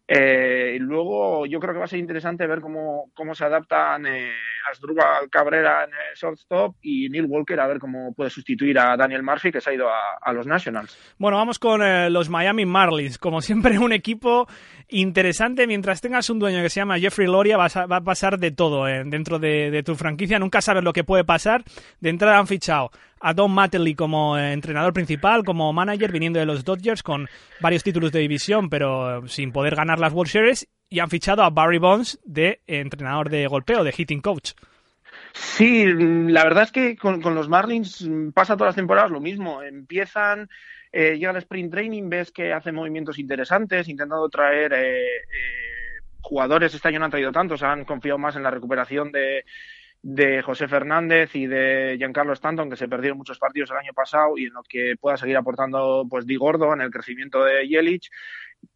Eh, y luego yo creo que va a ser interesante ver cómo, cómo se adaptan eh, Asdrúbal Cabrera en el shortstop y Neil Walker a ver cómo puede sustituir a Daniel Murphy que se ha ido a, los Nationals. Bueno, vamos con eh, los Miami Marlins. Como siempre, un equipo interesante. Mientras tengas un dueño que se llama Jeffrey Loria, va a, pasar de todo eh, dentro de, de, tu franquicia. Nunca sabes lo que puede pasar. De entrada han fichado a Don Mattingly como entrenador principal, como manager, viniendo de los Dodgers con varios títulos de división, pero sin poder ganar las World Series. Y han fichado a Barry Bonds de entrenador de golpeo, de hitting coach. Sí, la verdad es que con, los Marlins pasa todas las temporadas lo mismo. Empiezan, eh, llega el sprint training, ves que hacen movimientos interesantes, intentando traer eh, eh, jugadores. Este año no han traído tantos, han confiado más en la recuperación de, de José Fernández y de Giancarlo Stanton, que se perdieron muchos partidos el año pasado y en lo que pueda seguir aportando pues Di Gordo en el crecimiento de Yelich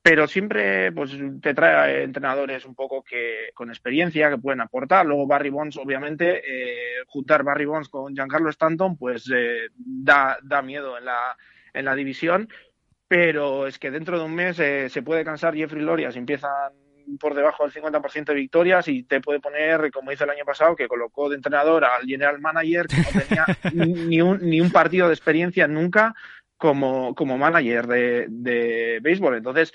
pero siempre pues te trae entrenadores un poco que con experiencia que pueden aportar. Luego Barry Bonds, obviamente, eh, juntar Barry Bonds con Giancarlo Stanton, pues eh, da, da miedo en la, en la división. Pero es que dentro de un mes eh, se puede cansar Jeffrey Loria si empiezan por debajo del 50% de victorias y te puede poner, como hizo el año pasado, que colocó de entrenador al general manager que no tenía ni, un, ni un partido de experiencia nunca como, como manager de, de béisbol. Entonces,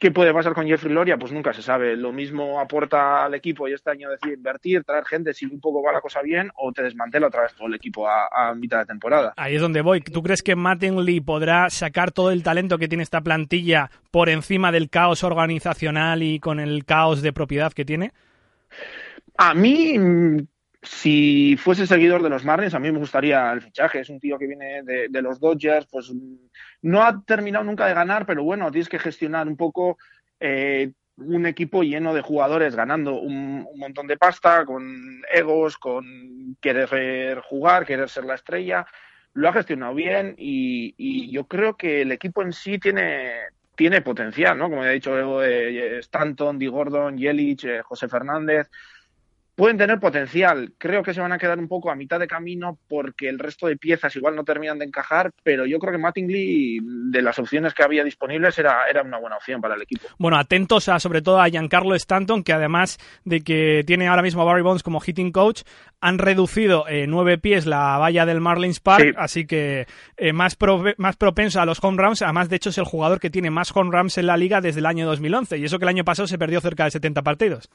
¿Qué puede pasar con Jeffrey Loria? Pues nunca se sabe. Lo mismo aporta al equipo y este año decide invertir, traer gente si un poco va la cosa bien o te desmantela otra vez todo el equipo a, a mitad de temporada. Ahí es donde voy. ¿Tú crees que Mattingly podrá sacar todo el talento que tiene esta plantilla por encima del caos organizacional y con el caos de propiedad que tiene? A mí si fuese seguidor de los Marlins, a mí me gustaría el fichaje. Es un tío que viene de, los Dodgers, pues no ha terminado nunca de ganar, pero bueno, tienes que gestionar un poco eh, un equipo lleno de jugadores ganando un, montón de pasta, con egos, con querer jugar, querer ser la estrella. Lo ha gestionado bien y, yo creo que el equipo en sí tiene, tiene potencial, ¿no? Como he dicho, eh, Stanton, Di Gordon, Yelich, eh, José Fernández pueden tener potencial. Creo que se van a quedar un poco a mitad de camino porque el resto de piezas igual no terminan de encajar, pero yo creo que Mattingly, de las opciones que había disponibles, era, era una buena opción para el equipo. Bueno, atentos a, sobre todo a Giancarlo Stanton, que además de que tiene ahora mismo a Barry Bonds como hitting coach, han reducido eh, nueve pies la valla del Marlins Park, Sí. así que eh, más, más propenso a los home runs. Además, de hecho, es el jugador que tiene más home runs en la liga desde el año 2011, y eso que el año pasado se perdió cerca de 70 partidos.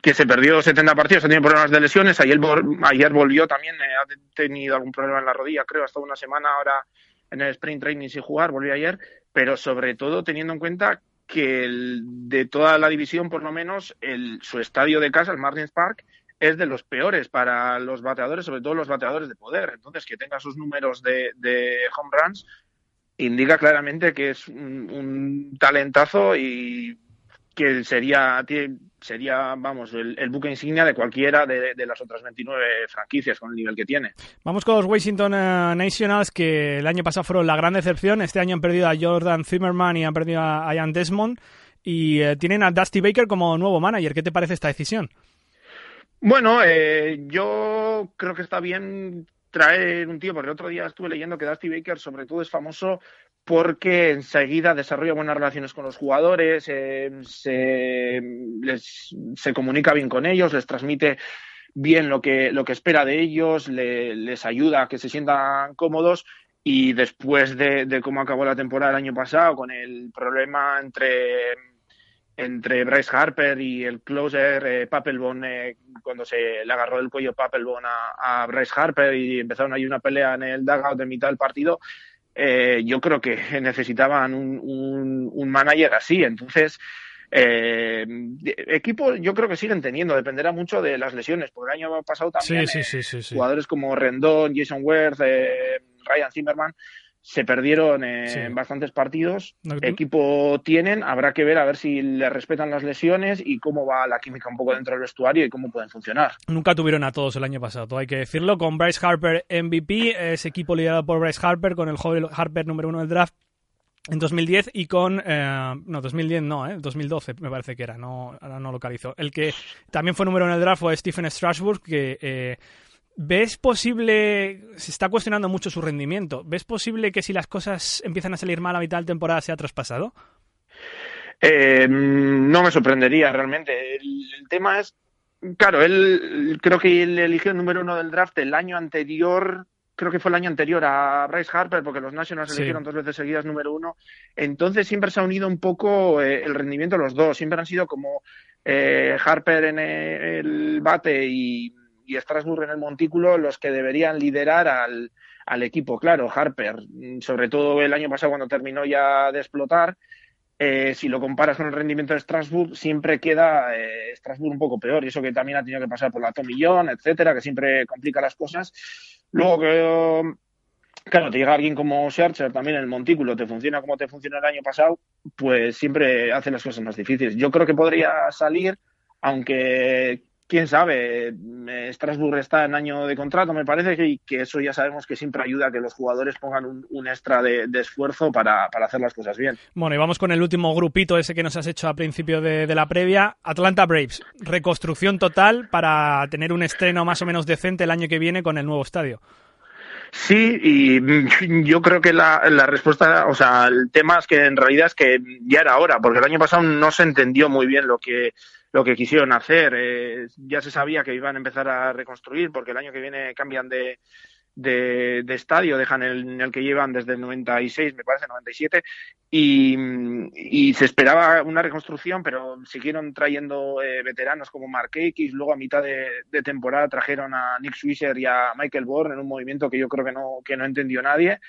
Que se perdió 70 partidos, ha tenido problemas de lesiones, ayer, ayer volvió también, eh, ha tenido algún problema en la rodilla, creo, hasta una semana ahora en el sprint training sin jugar, volvió ayer, pero sobre todo teniendo en cuenta que el- de toda la división, por lo menos, el, su estadio de casa, el Marlins Park, es de los peores para los bateadores, sobre todo los bateadores de poder. Entonces, que tenga sus números de, de home runs indica claramente que es un, un talentazo y que sería, sería vamos, el, el buque insignia de cualquiera de, de las otras 29 franquicias con el nivel que tiene. Vamos con los Washington eh, Nationals, que el año pasado fueron la gran decepción. Este año han perdido a Jordan Zimmerman y han perdido a Ian Desmond. Y eh, tienen a Dusty Baker como nuevo manager. ¿Qué te parece esta decisión? Bueno, eh, yo creo que está bien traer un tío, porque el otro día estuve leyendo que Dusty Baker sobre todo es famoso porque enseguida desarrolla buenas relaciones con los jugadores, eh, se, les- comunica bien con ellos, les transmite bien lo que, lo que espera de ellos, le- les ayuda a que se sientan cómodos. Y después de, cómo acabó la temporada el año pasado, con el problema entre entre Bryce Harper y el closer eh, Papelbon eh, cuando se le agarró del cuello Papelbon a, a Bryce Harper y empezaron ahí una pelea en el dugout de mitad del partido eh, yo creo que necesitaban un, un, un manager así. Entonces eh, equipo yo creo que siguen teniendo. Dependerá mucho de las lesiones. Porque el año pasado también eh, sí, sí, sí. jugadores como Rendón, Jason Worth, eh, Ryan Zimmerman se perdieron Sí. en bastantes partidos. Equipo tienen, habrá que ver a ver si le respetan las lesiones y cómo va la química un poco dentro del vestuario y cómo pueden funcionar. Nunca tuvieron a todos el año pasado, todo hay que decirlo. Con Bryce Harper MVP, ese equipo liderado por Bryce Harper, con el joven Harper número uno del draft en 2010 y con... eh, no, 2010 no, eh, 2012 me parece que era, no, ahora no localizo. El que también fue número uno del draft fue Stephen Strasburg, que... eh, ¿Ves posible, se está cuestionando mucho su rendimiento, ¿ves posible que si las cosas empiezan a salir mal a mitad de temporada sea traspasado? Eh, no me sorprendería realmente. El, el tema es, claro, él creo que él eligió el número uno del draft el año anterior, creo que fue el año anterior a Bryce Harper, porque los Nationals Sí. eligieron dos veces seguidas número uno. Entonces siempre se ha unido un poco eh, el rendimiento de los dos. Siempre han sido como eh, Harper en el bate y, y Strasburg en el montículo los que deberían liderar al, al equipo. Claro, Harper, mm, sobre todo el año pasado cuando terminó ya de explotar, eh, si lo comparas con el rendimiento de Strasbourg, siempre queda eh, Strasbourg un poco peor. Y eso que también ha tenido que pasar por la tomillón, etcétera, que siempre complica las cosas. Luego que, claro, te llega alguien como Scherzer también en el montículo, te funciona como te funcionó el año pasado, pues siempre hace las cosas más difíciles. Yo creo que podría salir, aunque quién sabe, eh, Strasbourg está en año de contrato, me parece que, y que eso ya sabemos que siempre ayuda a que los jugadores pongan un, un extra de, de esfuerzo para, para hacer las cosas bien. Bueno, y vamos con el último grupito ese que nos has hecho a principio de, de la previa. Atlanta Braves. Reconstrucción total para tener un estreno más o menos decente el año que viene con el nuevo estadio. Sí, y yo creo que la, la respuesta, o sea, el tema es que en realidad es que ya era hora, porque el año pasado no se entendió muy bien lo que lo que quisieron hacer. Eh, ya se sabía que iban a empezar a reconstruir, porque el año que viene cambian de, de, estadio, dejan el, el que llevan desde el 96, me parece, 97, y, y se esperaba una reconstrucción, pero siguieron trayendo eh, veteranos como Mark luego a mitad de, de, temporada trajeron a Nick Swisher y a Michael Bourne en un movimiento que yo creo que no, que no entendió nadie.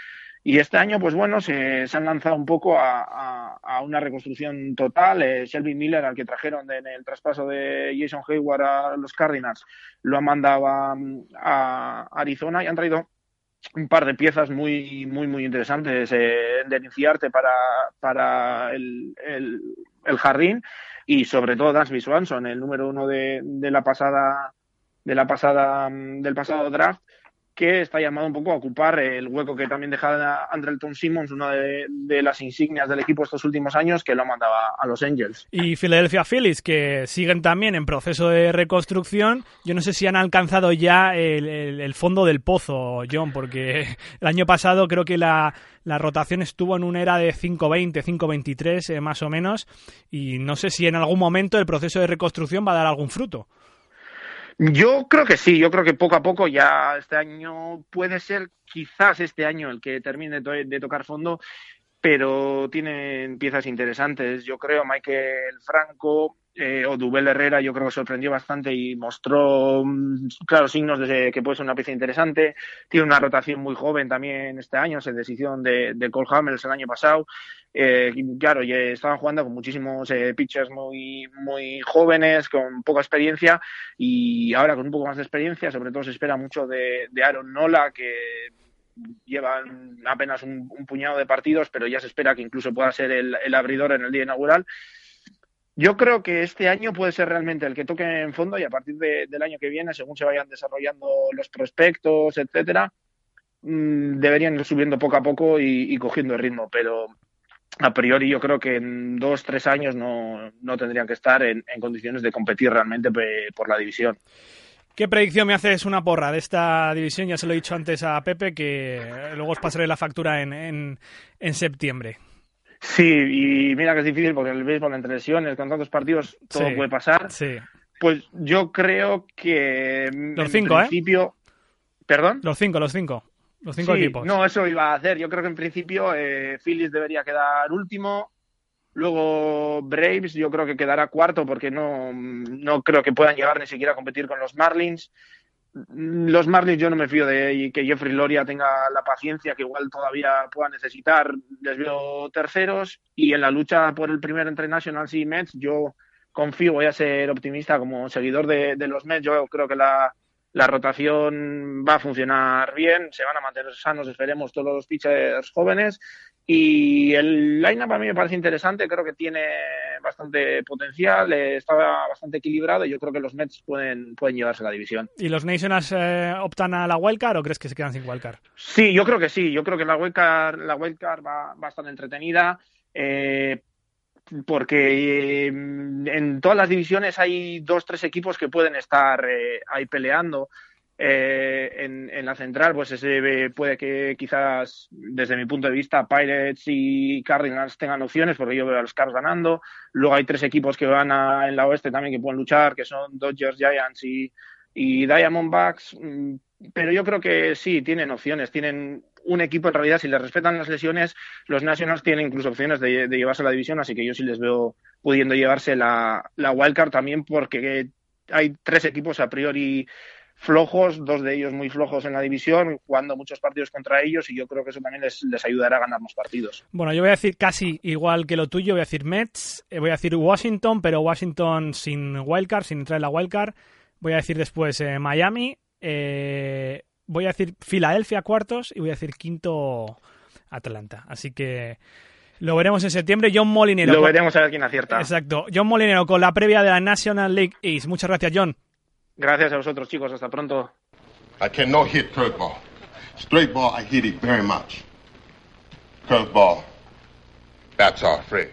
Y este año, pues bueno, se, han lanzado un poco a, una reconstrucción total. Eh, Shelby Miller, al que trajeron de, en el traspaso de Jason Hayward a los Cardinals, lo han mandado a, Arizona y han traído un par de piezas muy, muy, muy interesantes eh, de iniciarte para, para el, el, el, jardín y sobre todo Dansby Swanson, el número uno de, de la pasada de la pasada del pasado draft que está llamado un poco a ocupar el hueco que también deja Andrelton Simmons, una de, las insignias del equipo estos últimos años, que lo mandaba a los Angels. Y Philadelphia Phillies, que siguen también en proceso de reconstrucción. Yo no sé si han alcanzado ya el fondo del pozo, John, porque el año pasado creo que la, la rotación estuvo en una era de 5.20, 5.23 eh, más o menos, y no sé si en algún momento el proceso de reconstrucción va a dar algún fruto. Yo creo que sí, yo creo que poco a poco ya este año puede ser quizás este año el que termine de, tocar fondo, pero tienen piezas interesantes. Yo creo Michael Franco eh, o Dubel Herrera yo creo que sorprendió bastante y mostró mm, claros signos de que puede ser una pieza interesante. Tiene una rotación muy joven también este año, se decisión de, Cole Hamels el año pasado. Eh, claro, ya estaban jugando con muchísimos eh, pitchers muy, muy jóvenes, con poca experiencia, y ahora con un poco más de experiencia, sobre todo se espera mucho de, Aaron Nola, que llevan apenas un, puñado de partidos, pero ya se espera que incluso pueda ser el abridor en el día inaugural. Yo creo que este año puede ser realmente el que toque en fondo y a partir de, del año que viene, según se vayan desarrollando los prospectos, etcétera, mmm, deberían ir subiendo poco a poco y, cogiendo el ritmo. Pero a priori yo creo que en dos, tres años no, no tendrían que estar en, condiciones de competir realmente por la división. ¿Qué predicción me haces una porra de esta división? Ya se lo he dicho antes a Pepe, que luego os pasaré la factura en, en septiembre. Sí, y mira que es difícil porque el béisbol entre lesiones, con tantos partidos, todo Sí, puede pasar. Sí. Pues yo creo que Los en cinco, ¿eh? principio, ¿Perdón? Los cinco, los cinco. Los cinco sí, equipos. No, eso iba a hacer. Yo creo que en principio eh, Phillies debería quedar último. Luego Braves, yo creo que quedará cuarto porque no, no creo que puedan llegar ni siquiera a competir con los Marlins. Los Marlins yo no me fío de que Jeffrey Loria tenga la paciencia que igual todavía pueda necesitar. Les veo terceros y en la lucha por el primer entre Nationals y Mets yo confío, voy a ser optimista como seguidor de, los Mets. Yo creo que la rotación va a funcionar bien, se van a mantener sanos, esperemos, todos los pitchers jóvenes. Y el line-up a mí me parece interesante, creo que tiene bastante potencial, estaba bastante equilibrado y yo creo que los Mets pueden, pueden llevarse la división. ¿Y los Nationals eh, optan a la wildcard o crees que se quedan sin wildcard? Sí, yo creo que sí, yo creo que la wildcard, la wildcard va, va a estar entretenida. Eh, porque eh, en todas las divisiones hay dos, tres equipos que pueden estar eh, ahí peleando. Eh, en, la central, pues ese puede que quizás, desde mi punto de vista, Pirates y Cardinals tengan opciones, porque yo veo a los Cars ganando. Luego hay tres equipos que van a, en la oeste también que pueden luchar, que son Dodgers, Giants y, Diamondbacks. Pero yo creo que sí, tienen opciones, tienen un equipo en realidad, si les respetan las lesiones, los Nationals tienen incluso opciones de, de llevarse la división, así que yo sí les veo pudiendo llevarse la, la wildcard también porque hay tres equipos a priori flojos, dos de ellos muy flojos en la división, jugando muchos partidos contra ellos y yo creo que eso también les, les ayudará a ganar más partidos. Bueno, yo voy a decir casi igual que lo tuyo, voy a decir Mets, eh, voy a decir Washington, pero Washington sin wildcard, sin entrar en la wildcard. Voy a decir después eh, Miami, eh, voy a decir Filadelfia cuartos y voy a decir quinto Atlanta. Así que lo veremos en septiembre. John Molinero. Lo veremos a ver quién acierta. Exacto. John Molinero con la previa de la National League East. Muchas gracias, John. Gracias a vosotros, chicos. Hasta pronto. I cannot hit curveball. Straight ball, I hit it very much. Curveball. That's our friend.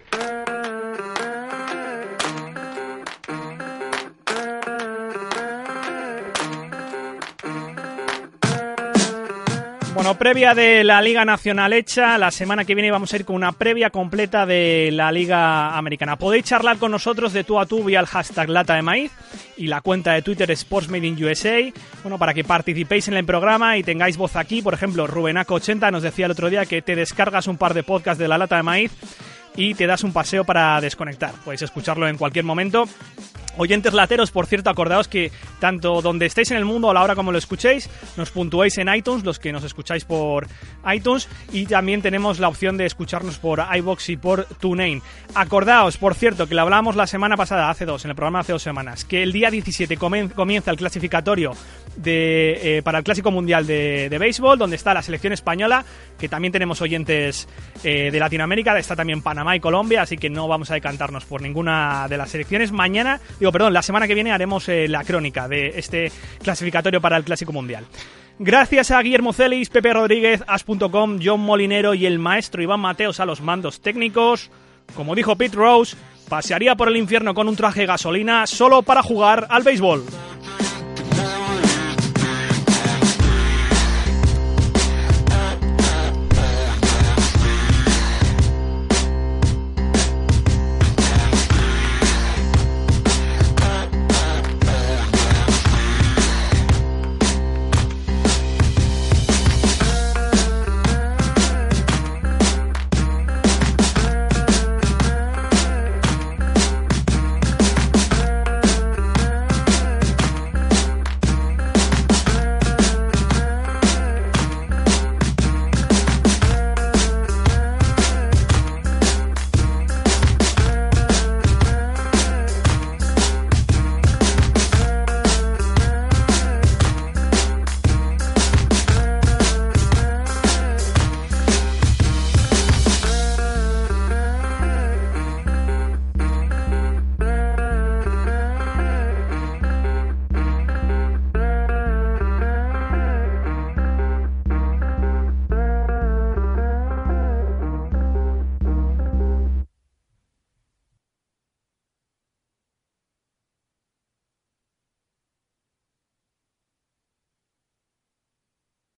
Bueno, previa de la Liga Nacional hecha, la semana que viene vamos a ir con una previa completa de la Liga Americana. Podéis charlar con nosotros de tú a tú vía el hashtag Lata de Maíz y la cuenta de Twitter SportsMadeInUSA, bueno, para que participéis en el programa y tengáis voz aquí. Por ejemplo, Rubenaco80 nos decía el otro día que te descargas un par de podcasts de la Lata de Maíz y te das un paseo para desconectar. Podéis escucharlo en cualquier momento. Oyentes lateros, por cierto, acordaos que tanto donde estéis en el mundo a la hora como lo escuchéis, nos puntuáis en iTunes, los que nos escucháis por iTunes, y también tenemos la opción de escucharnos por iBox y por TuneIn. Acordaos, por cierto, que lo hablamos la semana pasada, hace dos, en el programa hace dos semanas, que el día 17 comienza el clasificatorio de, eh, para el Clásico Mundial de, de, Béisbol, donde está la selección española, que también tenemos oyentes eh, de Latinoamérica, está también Panamá y Colombia, así que no vamos a decantarnos por ninguna de las selecciones. Mañana, digo, perdón, la semana que viene haremos eh, la crónica de este clasificatorio para el Clásico Mundial. Gracias a Guillermo Celis, Pepe Rodríguez, As.com, John Molinero y el maestro Iván Mateos a los mandos técnicos. Como dijo Pete Rose, pasearía por el infierno con un traje gasolina solo para jugar al béisbol.